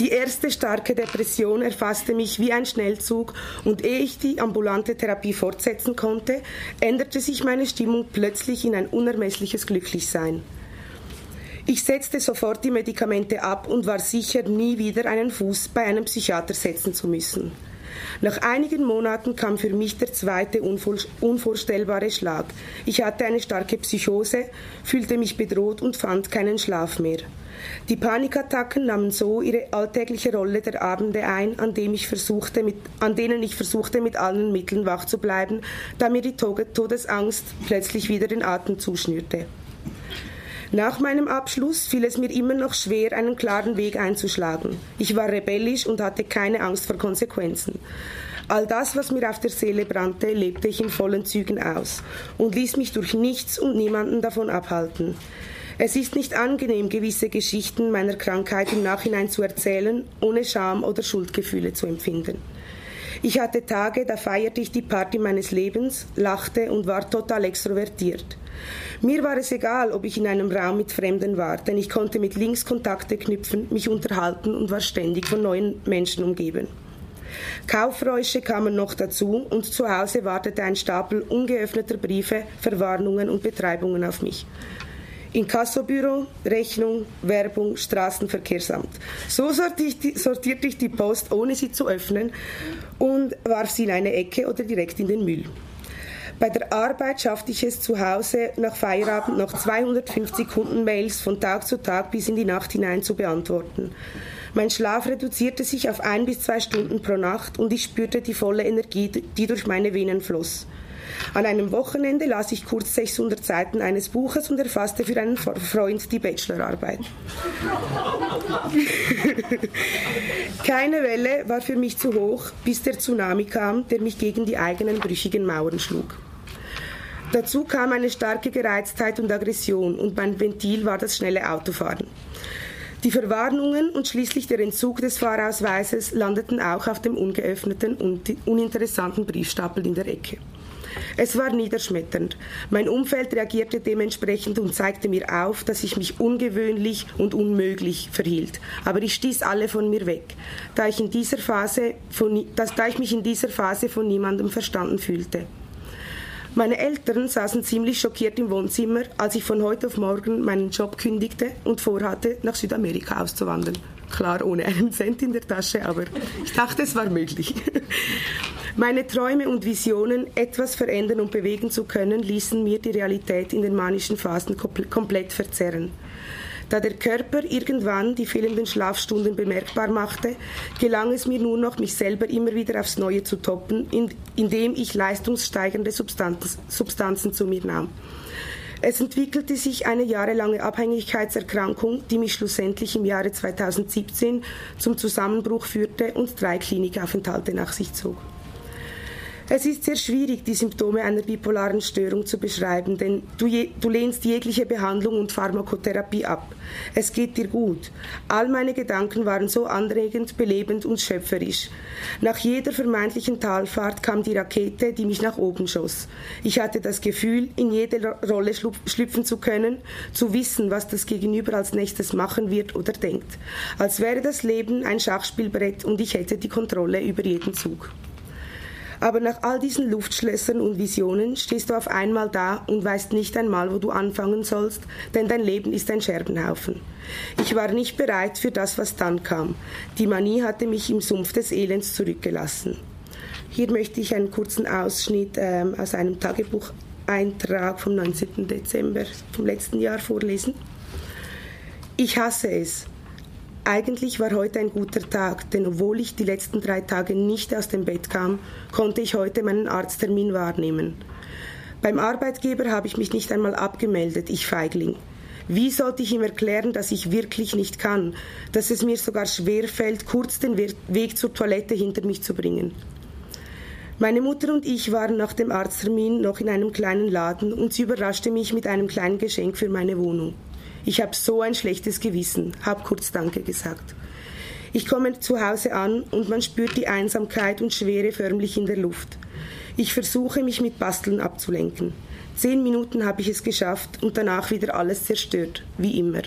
die erste starke Depression erfasste mich wie ein Schnellzug und ehe ich die ambulante Therapie fortsetzen konnte, änderte sich meine Stimmung plötzlich in ein unermessliches Glücklichsein. Ich setzte sofort die Medikamente ab und war sicher, nie wieder einen Fuß bei einem Psychiater setzen zu müssen. Nach einigen Monaten kam für mich der zweite unvorstellbare Schlag. Ich hatte eine starke Psychose, fühlte mich bedroht und fand keinen Schlaf mehr. Die Panikattacken nahmen so ihre alltägliche Rolle der Abende ein, an, dem ich versuchte mit, an denen ich versuchte, mit allen Mitteln wach zu bleiben, da mir die Todesangst plötzlich wieder den Atem zuschnürte. Nach meinem Abschluss fiel es mir immer noch schwer, einen klaren Weg einzuschlagen. Ich war rebellisch und hatte keine Angst vor Konsequenzen. All das, was mir auf der Seele brannte, lebte ich in vollen Zügen aus und ließ mich durch nichts und niemanden davon abhalten. Es ist nicht angenehm, gewisse Geschichten meiner Krankheit im Nachhinein zu erzählen, ohne Scham oder Schuldgefühle zu empfinden. Ich hatte Tage, da feierte ich die Party meines Lebens, lachte und war total extrovertiert. Mir war es egal, ob ich in einem Raum mit Fremden war, denn ich konnte mit links Kontakte knüpfen, mich unterhalten und war ständig von neuen Menschen umgeben. Kaufräusche kamen noch dazu und zu Hause wartete ein Stapel ungeöffneter Briefe, Verwarnungen und Betreibungen auf mich. Inkassobüro, Rechnung, Werbung, Straßenverkehrsamt. So sortierte ich die Post, ohne sie zu öffnen, und warf sie in eine Ecke oder direkt in den Müll. Bei der Arbeit schaffte ich es zu Hause nach Feierabend noch 250 Kundenmails von Tag zu Tag bis in die Nacht hinein zu beantworten. Mein Schlaf reduzierte sich auf ein bis zwei Stunden pro Nacht und ich spürte die volle Energie, die durch meine Venen floss. An einem Wochenende las ich kurz 600 Seiten eines Buches und erfasste für einen Freund die Bachelorarbeit. Keine Welle war für mich zu hoch, bis der Tsunami kam, der mich gegen die eigenen brüchigen Mauern schlug. Dazu kam eine starke Gereiztheit und Aggression und mein Ventil war das schnelle Autofahren. Die Verwarnungen und schließlich der Entzug des Fahrausweises landeten auch auf dem ungeöffneten und uninteressanten Briefstapel in der Ecke. Es war niederschmetternd. Mein Umfeld reagierte dementsprechend und zeigte mir auf, dass ich mich ungewöhnlich und unmöglich verhielt. Aber ich stieß alle von mir weg, da ich, in dieser Phase von, dass, da ich mich in dieser Phase von niemandem verstanden fühlte. Meine Eltern saßen ziemlich schockiert im Wohnzimmer, als ich von heute auf morgen meinen Job kündigte und vorhatte, nach Südamerika auszuwandern. Klar, ohne einen Cent in der Tasche, aber ich dachte, es war möglich. Meine Träume und Visionen, etwas verändern und bewegen zu können, ließen mir die Realität in den manischen Phasen komplett verzerren. Da der Körper irgendwann die fehlenden Schlafstunden bemerkbar machte, gelang es mir nur noch, mich selber immer wieder aufs Neue zu toppen, indem ich leistungssteigernde Substanzen zu mir nahm. Es entwickelte sich eine jahrelange Abhängigkeitserkrankung, die mich schlussendlich im Jahre 2017 zum Zusammenbruch führte und drei Klinikaufenthalte nach sich zog. Es ist sehr schwierig, die Symptome einer bipolaren Störung zu beschreiben, denn du, je, du, lehnst jegliche Behandlung und Pharmakotherapie ab. Es geht dir gut. All meine Gedanken waren so anregend, belebend und schöpferisch. Nach jeder vermeintlichen Talfahrt kam die Rakete, die mich nach oben schoss. Ich hatte das Gefühl, in jede Rolle schlüpfen zu können, zu wissen, was das Gegenüber als nächstes machen wird oder denkt. Als wäre das Leben ein Schachspielbrett und ich hätte die Kontrolle über jeden Zug. Aber nach all diesen Luftschlössern und Visionen stehst du auf einmal da und weißt nicht einmal, wo du anfangen sollst, denn dein Leben ist ein Scherbenhaufen. Ich war nicht bereit für das, was dann kam. Die Manie hatte mich im Sumpf des Elends zurückgelassen. Hier möchte ich einen kurzen Ausschnitt äh, aus einem Tagebucheintrag vom 19. Dezember vom letzten Jahr vorlesen. Ich hasse es, eigentlich war heute ein guter Tag, denn obwohl ich die letzten drei Tage nicht aus dem Bett kam, konnte ich heute meinen Arzttermin wahrnehmen. Beim Arbeitgeber habe ich mich nicht einmal abgemeldet, ich Feigling. Wie sollte ich ihm erklären, dass ich wirklich nicht kann, dass es mir sogar schwer fällt, kurz den Weg zur Toilette hinter mich zu bringen? Meine Mutter und ich waren nach dem Arzttermin noch in einem kleinen Laden und sie überraschte mich mit einem kleinen Geschenk für meine Wohnung. Ich habe so ein schlechtes Gewissen, habe kurz Danke gesagt. Ich komme zu Hause an und man spürt die Einsamkeit und Schwere förmlich in der Luft. Ich versuche, mich mit Basteln abzulenken. Zehn Minuten habe ich es geschafft und danach wieder alles zerstört, wie immer.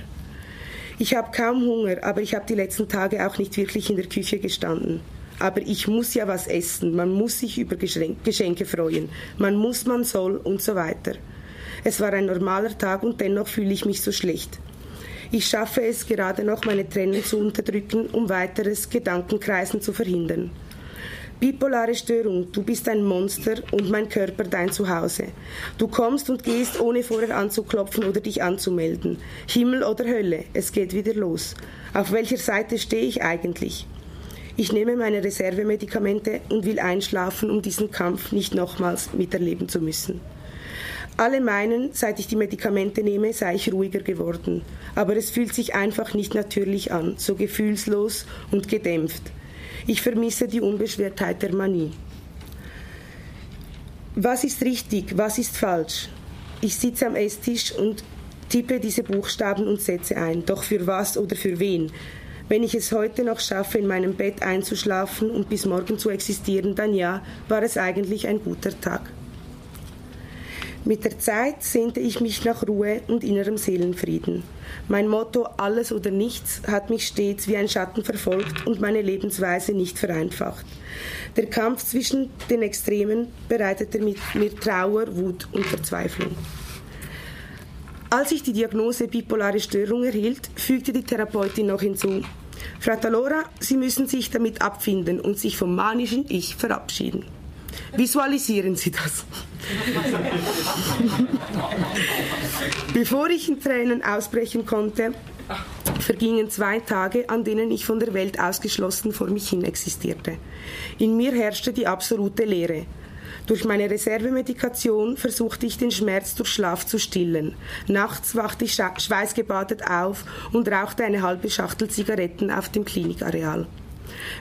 Ich habe kaum Hunger, aber ich habe die letzten Tage auch nicht wirklich in der Küche gestanden. Aber ich muss ja was essen, man muss sich über Geschenke freuen, man muss, man soll und so weiter. Es war ein normaler Tag und dennoch fühle ich mich so schlecht. Ich schaffe es gerade noch, meine Tränen zu unterdrücken, um weiteres Gedankenkreisen zu verhindern. Bipolare Störung, du bist ein Monster und mein Körper dein Zuhause. Du kommst und gehst, ohne vorher anzuklopfen oder dich anzumelden. Himmel oder Hölle, es geht wieder los. Auf welcher Seite stehe ich eigentlich? Ich nehme meine Reservemedikamente und will einschlafen, um diesen Kampf nicht nochmals miterleben zu müssen. Alle meinen, seit ich die Medikamente nehme, sei ich ruhiger geworden. Aber es fühlt sich einfach nicht natürlich an, so gefühlslos und gedämpft. Ich vermisse die Unbeschwertheit der Manie. Was ist richtig, was ist falsch? Ich sitze am Esstisch und tippe diese Buchstaben und Sätze ein. Doch für was oder für wen? Wenn ich es heute noch schaffe, in meinem Bett einzuschlafen und bis morgen zu existieren, dann ja, war es eigentlich ein guter Tag. Mit der Zeit sehnte ich mich nach Ruhe und innerem Seelenfrieden. Mein Motto Alles oder nichts hat mich stets wie ein Schatten verfolgt und meine Lebensweise nicht vereinfacht. Der Kampf zwischen den Extremen bereitete mir Trauer, Wut und Verzweiflung. Als ich die Diagnose bipolare Störung erhielt, fügte die Therapeutin noch hinzu, Frau Talora, Sie müssen sich damit abfinden und sich vom manischen Ich verabschieden. Visualisieren Sie das. Bevor ich in Tränen ausbrechen konnte, vergingen zwei Tage, an denen ich von der Welt ausgeschlossen vor mich hin existierte. In mir herrschte die absolute Leere. Durch meine Reservemedikation versuchte ich den Schmerz durch Schlaf zu stillen. Nachts wachte ich schweißgebadet auf und rauchte eine halbe Schachtel Zigaretten auf dem Klinikareal.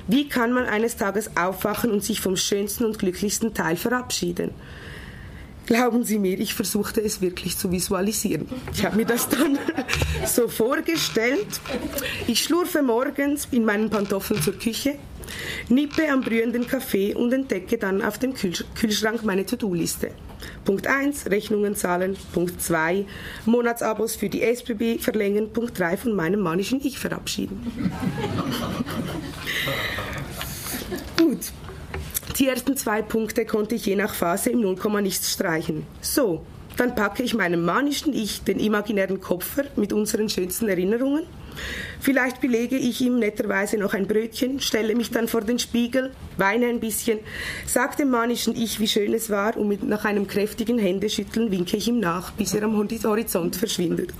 Wie kann man eines Tages aufwachen und sich vom schönsten und glücklichsten Teil verabschieden? Glauben Sie mir, ich versuchte es wirklich zu visualisieren. Ich habe mir das dann so vorgestellt. Ich schlurfe morgens in meinen Pantoffeln zur Küche, nippe am brühenden Kaffee und entdecke dann auf dem Kühlschrank meine To-Do-Liste. Punkt 1, Rechnungen zahlen. Punkt 2, Monatsabos für die SBB verlängern. Punkt 3, von meinem manischen Ich verabschieden. Gut, die ersten zwei Punkte konnte ich je nach Phase im Nullkomma nichts streichen. So, dann packe ich meinem manischen Ich den imaginären Koffer mit unseren schönsten Erinnerungen. Vielleicht belege ich ihm netterweise noch ein Brötchen, stelle mich dann vor den Spiegel, weine ein bisschen, sage dem manischen Ich, wie schön es war und mit nach einem kräftigen Händeschütteln winke ich ihm nach, bis er am Horizont verschwindet.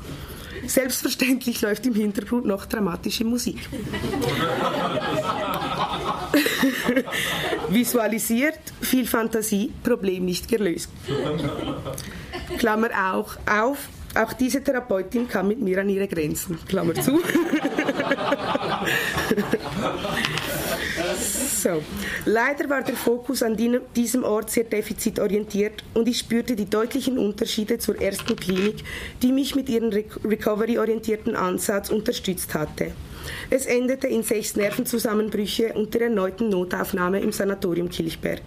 Selbstverständlich läuft im Hintergrund noch dramatische Musik. Visualisiert, viel Fantasie, Problem nicht gelöst. Klammer auch auf, auch diese Therapeutin kam mit mir an ihre Grenzen. Klammer zu. so. Leider war der Fokus an diesem Ort sehr defizitorientiert und ich spürte die deutlichen Unterschiede zur ersten Klinik, die mich mit ihrem recovery-orientierten Ansatz unterstützt hatte. Es endete in sechs Nervenzusammenbrüche und der erneuten Notaufnahme im Sanatorium Kilchberg.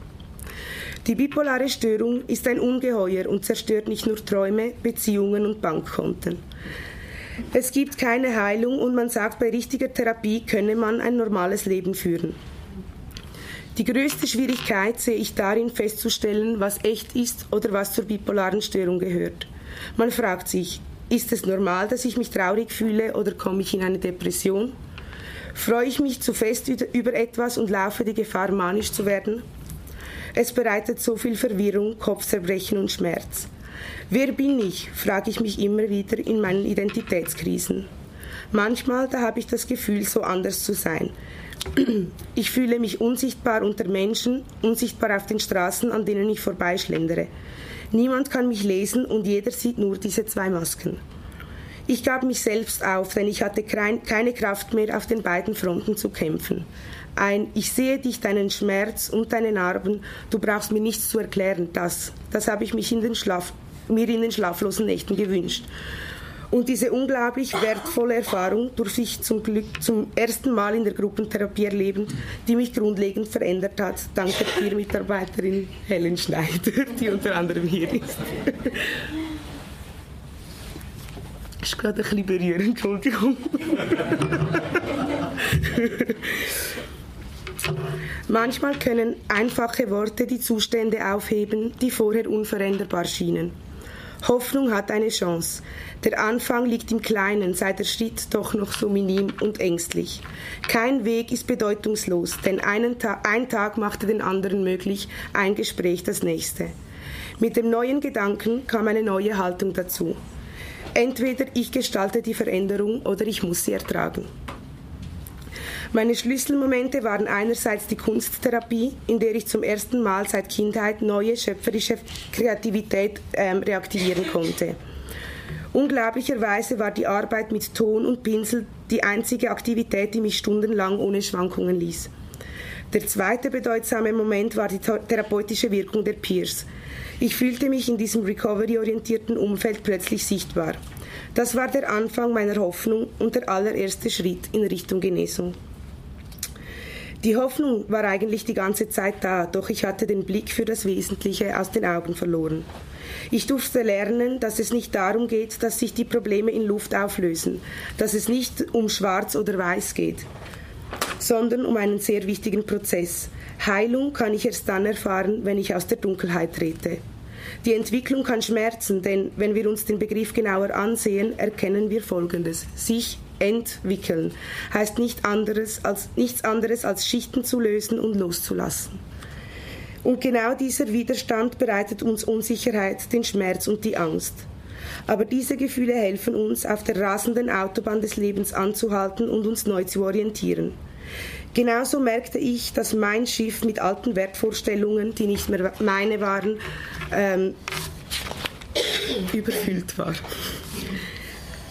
Die bipolare Störung ist ein Ungeheuer und zerstört nicht nur Träume, Beziehungen und Bankkonten. Es gibt keine Heilung und man sagt, bei richtiger Therapie könne man ein normales Leben führen. Die größte Schwierigkeit sehe ich darin festzustellen, was echt ist oder was zur bipolaren Störung gehört. Man fragt sich, ist es normal, dass ich mich traurig fühle oder komme ich in eine Depression? Freue ich mich zu fest über etwas und laufe die Gefahr, manisch zu werden? Es bereitet so viel Verwirrung, Kopfzerbrechen und Schmerz. Wer bin ich, frage ich mich immer wieder in meinen Identitätskrisen. Manchmal, da habe ich das Gefühl, so anders zu sein. Ich fühle mich unsichtbar unter Menschen, unsichtbar auf den Straßen, an denen ich vorbeischlendere. Niemand kann mich lesen und jeder sieht nur diese zwei Masken. Ich gab mich selbst auf, denn ich hatte keine Kraft mehr, auf den beiden Fronten zu kämpfen ein Ich sehe dich, deinen Schmerz und deine Narben, du brauchst mir nichts zu erklären, das, das habe ich mich in den Schlaf, mir in den schlaflosen Nächten gewünscht. Und diese unglaublich wertvolle Erfahrung durfte ich zum Glück zum ersten Mal in der Gruppentherapie erleben, die mich grundlegend verändert hat. Danke dir, Mitarbeiterin Helen Schneider, die unter anderem hier ist. ist gerade ein bisschen berührend, Entschuldigung. Manchmal können einfache Worte die Zustände aufheben, die vorher unveränderbar schienen. Hoffnung hat eine Chance. Der Anfang liegt im Kleinen, sei der Schritt doch noch so minim und ängstlich. Kein Weg ist bedeutungslos, denn Ta ein Tag machte den anderen möglich, ein Gespräch das nächste. Mit dem neuen Gedanken kam eine neue Haltung dazu. Entweder ich gestalte die Veränderung oder ich muss sie ertragen. Meine Schlüsselmomente waren einerseits die Kunsttherapie, in der ich zum ersten Mal seit Kindheit neue schöpferische Kreativität ähm, reaktivieren konnte. Unglaublicherweise war die Arbeit mit Ton und Pinsel die einzige Aktivität, die mich stundenlang ohne Schwankungen ließ. Der zweite bedeutsame Moment war die therapeutische Wirkung der Peers. Ich fühlte mich in diesem recovery-orientierten Umfeld plötzlich sichtbar. Das war der Anfang meiner Hoffnung und der allererste Schritt in Richtung Genesung. Die Hoffnung war eigentlich die ganze Zeit da, doch ich hatte den Blick für das Wesentliche aus den Augen verloren. Ich durfte lernen, dass es nicht darum geht, dass sich die Probleme in Luft auflösen, dass es nicht um schwarz oder weiß geht, sondern um einen sehr wichtigen Prozess. Heilung kann ich erst dann erfahren, wenn ich aus der Dunkelheit trete. Die Entwicklung kann schmerzen, denn wenn wir uns den Begriff genauer ansehen, erkennen wir Folgendes. Sich entwickeln heißt nicht anderes als, nichts anderes als Schichten zu lösen und loszulassen. Und genau dieser Widerstand bereitet uns Unsicherheit, den Schmerz und die Angst. Aber diese Gefühle helfen uns, auf der rasenden Autobahn des Lebens anzuhalten und uns neu zu orientieren. Genauso merkte ich, dass mein Schiff mit alten Wertvorstellungen, die nicht mehr meine waren, ähm, überfüllt war.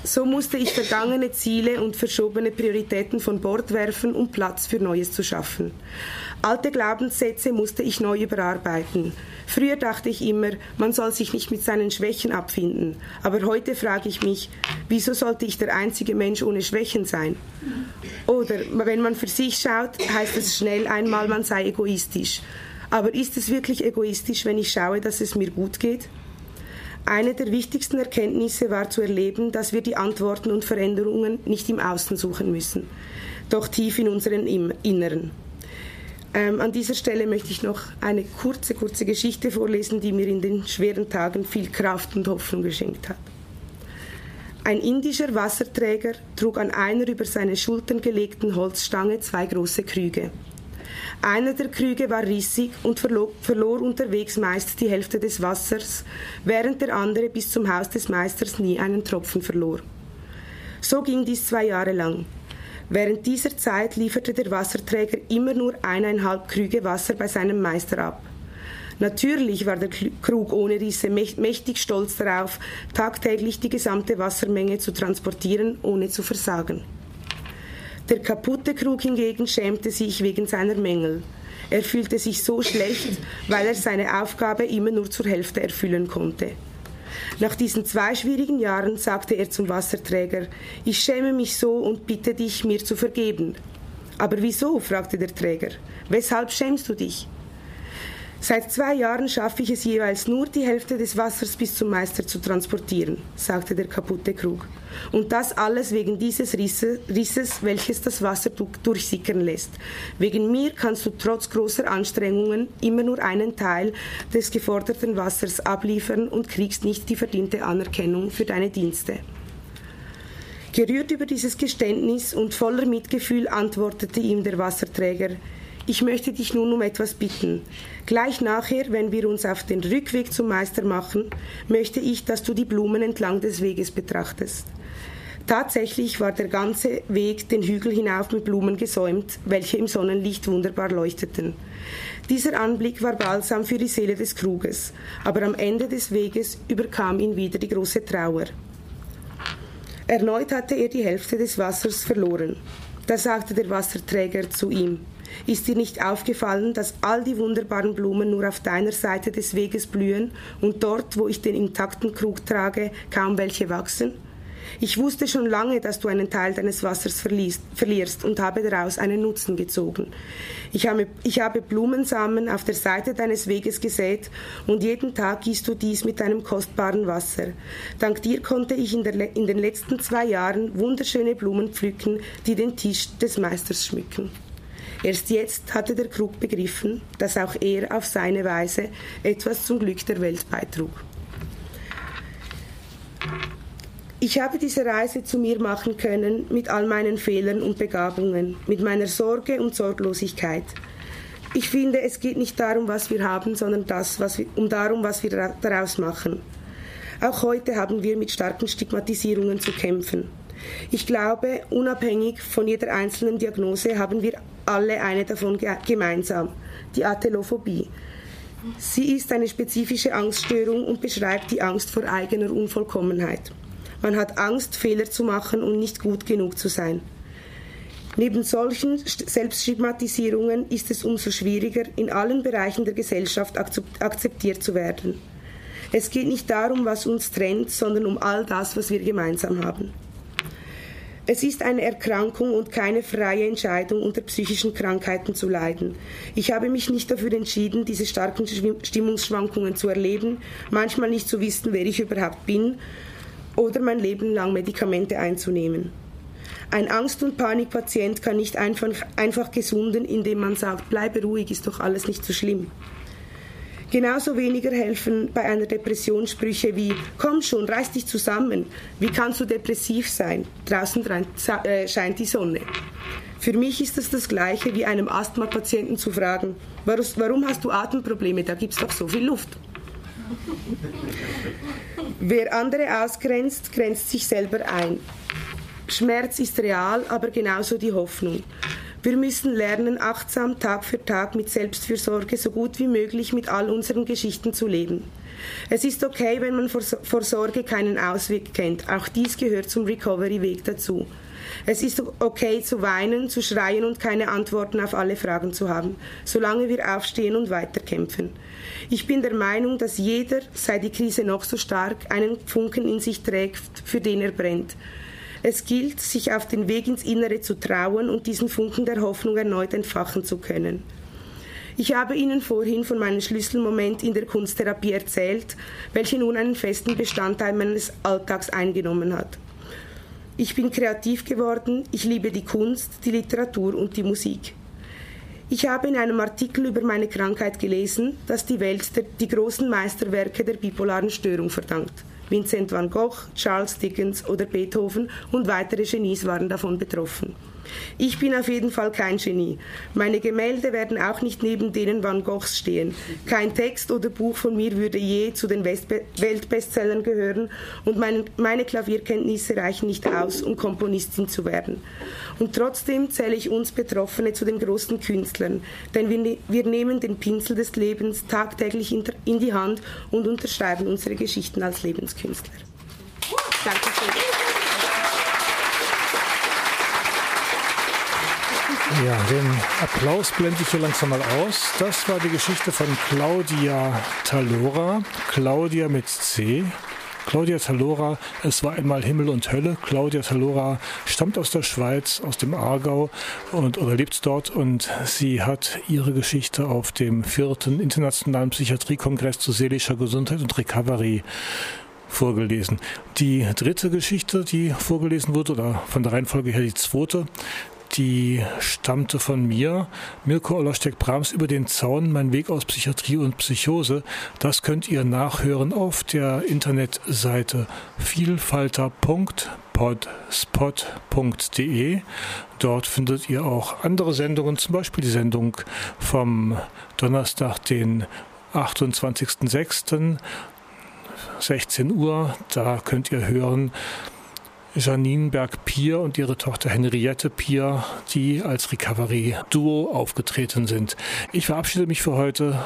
So musste ich vergangene Ziele und verschobene Prioritäten von Bord werfen, um Platz für Neues zu schaffen. Alte Glaubenssätze musste ich neu überarbeiten. Früher dachte ich immer, man soll sich nicht mit seinen Schwächen abfinden. Aber heute frage ich mich, wieso sollte ich der einzige Mensch ohne Schwächen sein? Oder wenn man für sich schaut, heißt es schnell einmal, man sei egoistisch. Aber ist es wirklich egoistisch, wenn ich schaue, dass es mir gut geht? Eine der wichtigsten Erkenntnisse war zu erleben, dass wir die Antworten und Veränderungen nicht im Außen suchen müssen, doch tief in unserem Inneren. Ähm, an dieser Stelle möchte ich noch eine kurze, kurze Geschichte vorlesen, die mir in den schweren Tagen viel Kraft und Hoffnung geschenkt hat. Ein indischer Wasserträger trug an einer über seine Schultern gelegten Holzstange zwei große Krüge. Einer der Krüge war rissig und verlor, unterwegs meist die Hälfte des Wassers, während der andere bis zum Haus des Meisters nie einen Tropfen verlor. So ging dies zwei Jahre lang. Während dieser Zeit lieferte der Wasserträger immer nur eineinhalb Krüge Wasser bei seinem Meister ab. Natürlich war der Krug ohne Risse mächtig stolz darauf, tagtäglich die gesamte Wassermenge zu transportieren, ohne zu versagen. Der kaputte Krug hingegen schämte sich wegen seiner Mängel. Er fühlte sich so schlecht, weil er seine Aufgabe immer nur zur Hälfte erfüllen konnte. Nach diesen zwei schwierigen Jahren sagte er zum Wasserträger, ich schäme mich so und bitte dich, mir zu vergeben. Aber wieso? fragte der Träger. Weshalb schämst du dich? Seit zwei Jahren schaffe ich es jeweils nur, die Hälfte des Wassers bis zum Meister zu transportieren, sagte der kaputte Krug. Und das alles wegen dieses Risses, welches das Wasser durchsickern lässt. Wegen mir kannst du trotz großer Anstrengungen immer nur einen Teil des geforderten Wassers abliefern und kriegst nicht die verdiente Anerkennung für deine Dienste. Gerührt über dieses Geständnis und voller Mitgefühl antwortete ihm der Wasserträger, ich möchte dich nun um etwas bitten. Gleich nachher, wenn wir uns auf den Rückweg zum Meister machen, möchte ich, dass du die Blumen entlang des Weges betrachtest. Tatsächlich war der ganze Weg den Hügel hinauf mit Blumen gesäumt, welche im Sonnenlicht wunderbar leuchteten. Dieser Anblick war balsam für die Seele des Kruges, aber am Ende des Weges überkam ihn wieder die große Trauer. Erneut hatte er die Hälfte des Wassers verloren. Da sagte der Wasserträger zu ihm, ist dir nicht aufgefallen, dass all die wunderbaren Blumen nur auf deiner Seite des Weges blühen und dort, wo ich den intakten Krug trage, kaum welche wachsen? Ich wusste schon lange, dass du einen Teil deines Wassers verliest, verlierst und habe daraus einen Nutzen gezogen. Ich habe, ich habe Blumensamen auf der Seite deines Weges gesät und jeden Tag gießt du dies mit deinem kostbaren Wasser. Dank dir konnte ich in, der, in den letzten zwei Jahren wunderschöne Blumen pflücken, die den Tisch des Meisters schmücken. Erst jetzt hatte der Krug begriffen, dass auch er auf seine Weise etwas zum Glück der Welt beitrug. Ich habe diese Reise zu mir machen können mit all meinen Fehlern und Begabungen, mit meiner Sorge und Sorglosigkeit. Ich finde, es geht nicht darum, was wir haben, sondern das, was wir, um darum, was wir daraus machen. Auch heute haben wir mit starken Stigmatisierungen zu kämpfen. Ich glaube, unabhängig von jeder einzelnen Diagnose haben wir alle eine davon gemeinsam, die Atelophobie. Sie ist eine spezifische Angststörung und beschreibt die Angst vor eigener Unvollkommenheit. Man hat Angst, Fehler zu machen und nicht gut genug zu sein. Neben solchen Selbststigmatisierungen ist es umso schwieriger, in allen Bereichen der Gesellschaft akzeptiert zu werden. Es geht nicht darum, was uns trennt, sondern um all das, was wir gemeinsam haben. Es ist eine Erkrankung und keine freie Entscheidung, unter psychischen Krankheiten zu leiden. Ich habe mich nicht dafür entschieden, diese starken Stimmungsschwankungen zu erleben, manchmal nicht zu wissen, wer ich überhaupt bin oder mein Leben lang Medikamente einzunehmen. Ein Angst- und Panikpatient kann nicht einfach, einfach gesunden, indem man sagt, bleibe ruhig, ist doch alles nicht so schlimm. Genauso weniger helfen bei einer Depression Sprüche wie Komm schon, reiß dich zusammen. Wie kannst du depressiv sein? Draußen äh, scheint die Sonne. Für mich ist es das Gleiche wie einem Asthma-Patienten zu fragen, warum hast du Atemprobleme? Da gibt es doch so viel Luft. Wer andere ausgrenzt, grenzt sich selber ein. Schmerz ist real, aber genauso die Hoffnung. Wir müssen lernen, achtsam Tag für Tag mit Selbstfürsorge so gut wie möglich mit all unseren Geschichten zu leben. Es ist okay, wenn man vor Sorge keinen Ausweg kennt. Auch dies gehört zum Recovery-Weg dazu. Es ist okay zu weinen, zu schreien und keine Antworten auf alle Fragen zu haben, solange wir aufstehen und weiterkämpfen. Ich bin der Meinung, dass jeder, sei die Krise noch so stark, einen Funken in sich trägt, für den er brennt. Es gilt, sich auf den Weg ins Innere zu trauen und diesen Funken der Hoffnung erneut entfachen zu können. Ich habe Ihnen vorhin von meinem Schlüsselmoment in der Kunsttherapie erzählt, welche nun einen festen Bestandteil meines Alltags eingenommen hat. Ich bin kreativ geworden, ich liebe die Kunst, die Literatur und die Musik. Ich habe in einem Artikel über meine Krankheit gelesen, dass die Welt der, die großen Meisterwerke der bipolaren Störung verdankt. Vincent van Gogh, Charles Dickens oder Beethoven und weitere Genies waren davon betroffen. Ich bin auf jeden Fall kein Genie. Meine Gemälde werden auch nicht neben denen Van Goghs stehen. Kein Text oder Buch von mir würde je zu den Weltbestsellern gehören und meine, meine Klavierkenntnisse reichen nicht aus, um Komponistin zu werden. Und trotzdem zähle ich uns Betroffene zu den großen Künstlern, denn wir, ne-, wir nehmen den Pinsel des Lebens tagtäglich in, in die Hand und unterschreiben unsere Geschichten als Lebenskünstler. Danke schön. Ja, den Applaus blende ich hier langsam mal aus. Das war die Geschichte von Claudia Talora. Claudia mit C. Claudia Talora, es war einmal Himmel und Hölle. Claudia Talora stammt aus der Schweiz, aus dem Aargau und oder lebt dort und sie hat ihre Geschichte auf dem vierten internationalen Psychiatriekongress zu seelischer Gesundheit und Recovery vorgelesen. Die dritte Geschichte, die vorgelesen wurde, oder von der Reihenfolge her die zweite, die stammte von mir, Mirko Olostek-Brahms, über den Zaun, mein Weg aus Psychiatrie und Psychose. Das könnt ihr nachhören auf der Internetseite vielfalter.podspot.de. Dort findet ihr auch andere Sendungen, zum Beispiel die Sendung vom Donnerstag, den 28.06. 16 Uhr. Da könnt ihr hören, Janine Berg-Pier und ihre Tochter Henriette Pier, die als Recovery-Duo aufgetreten sind. Ich verabschiede mich für heute.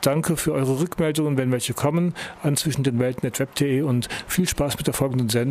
Danke für eure Rückmeldungen, wenn welche kommen, an zwischen den Welten und viel Spaß mit der folgenden Sendung.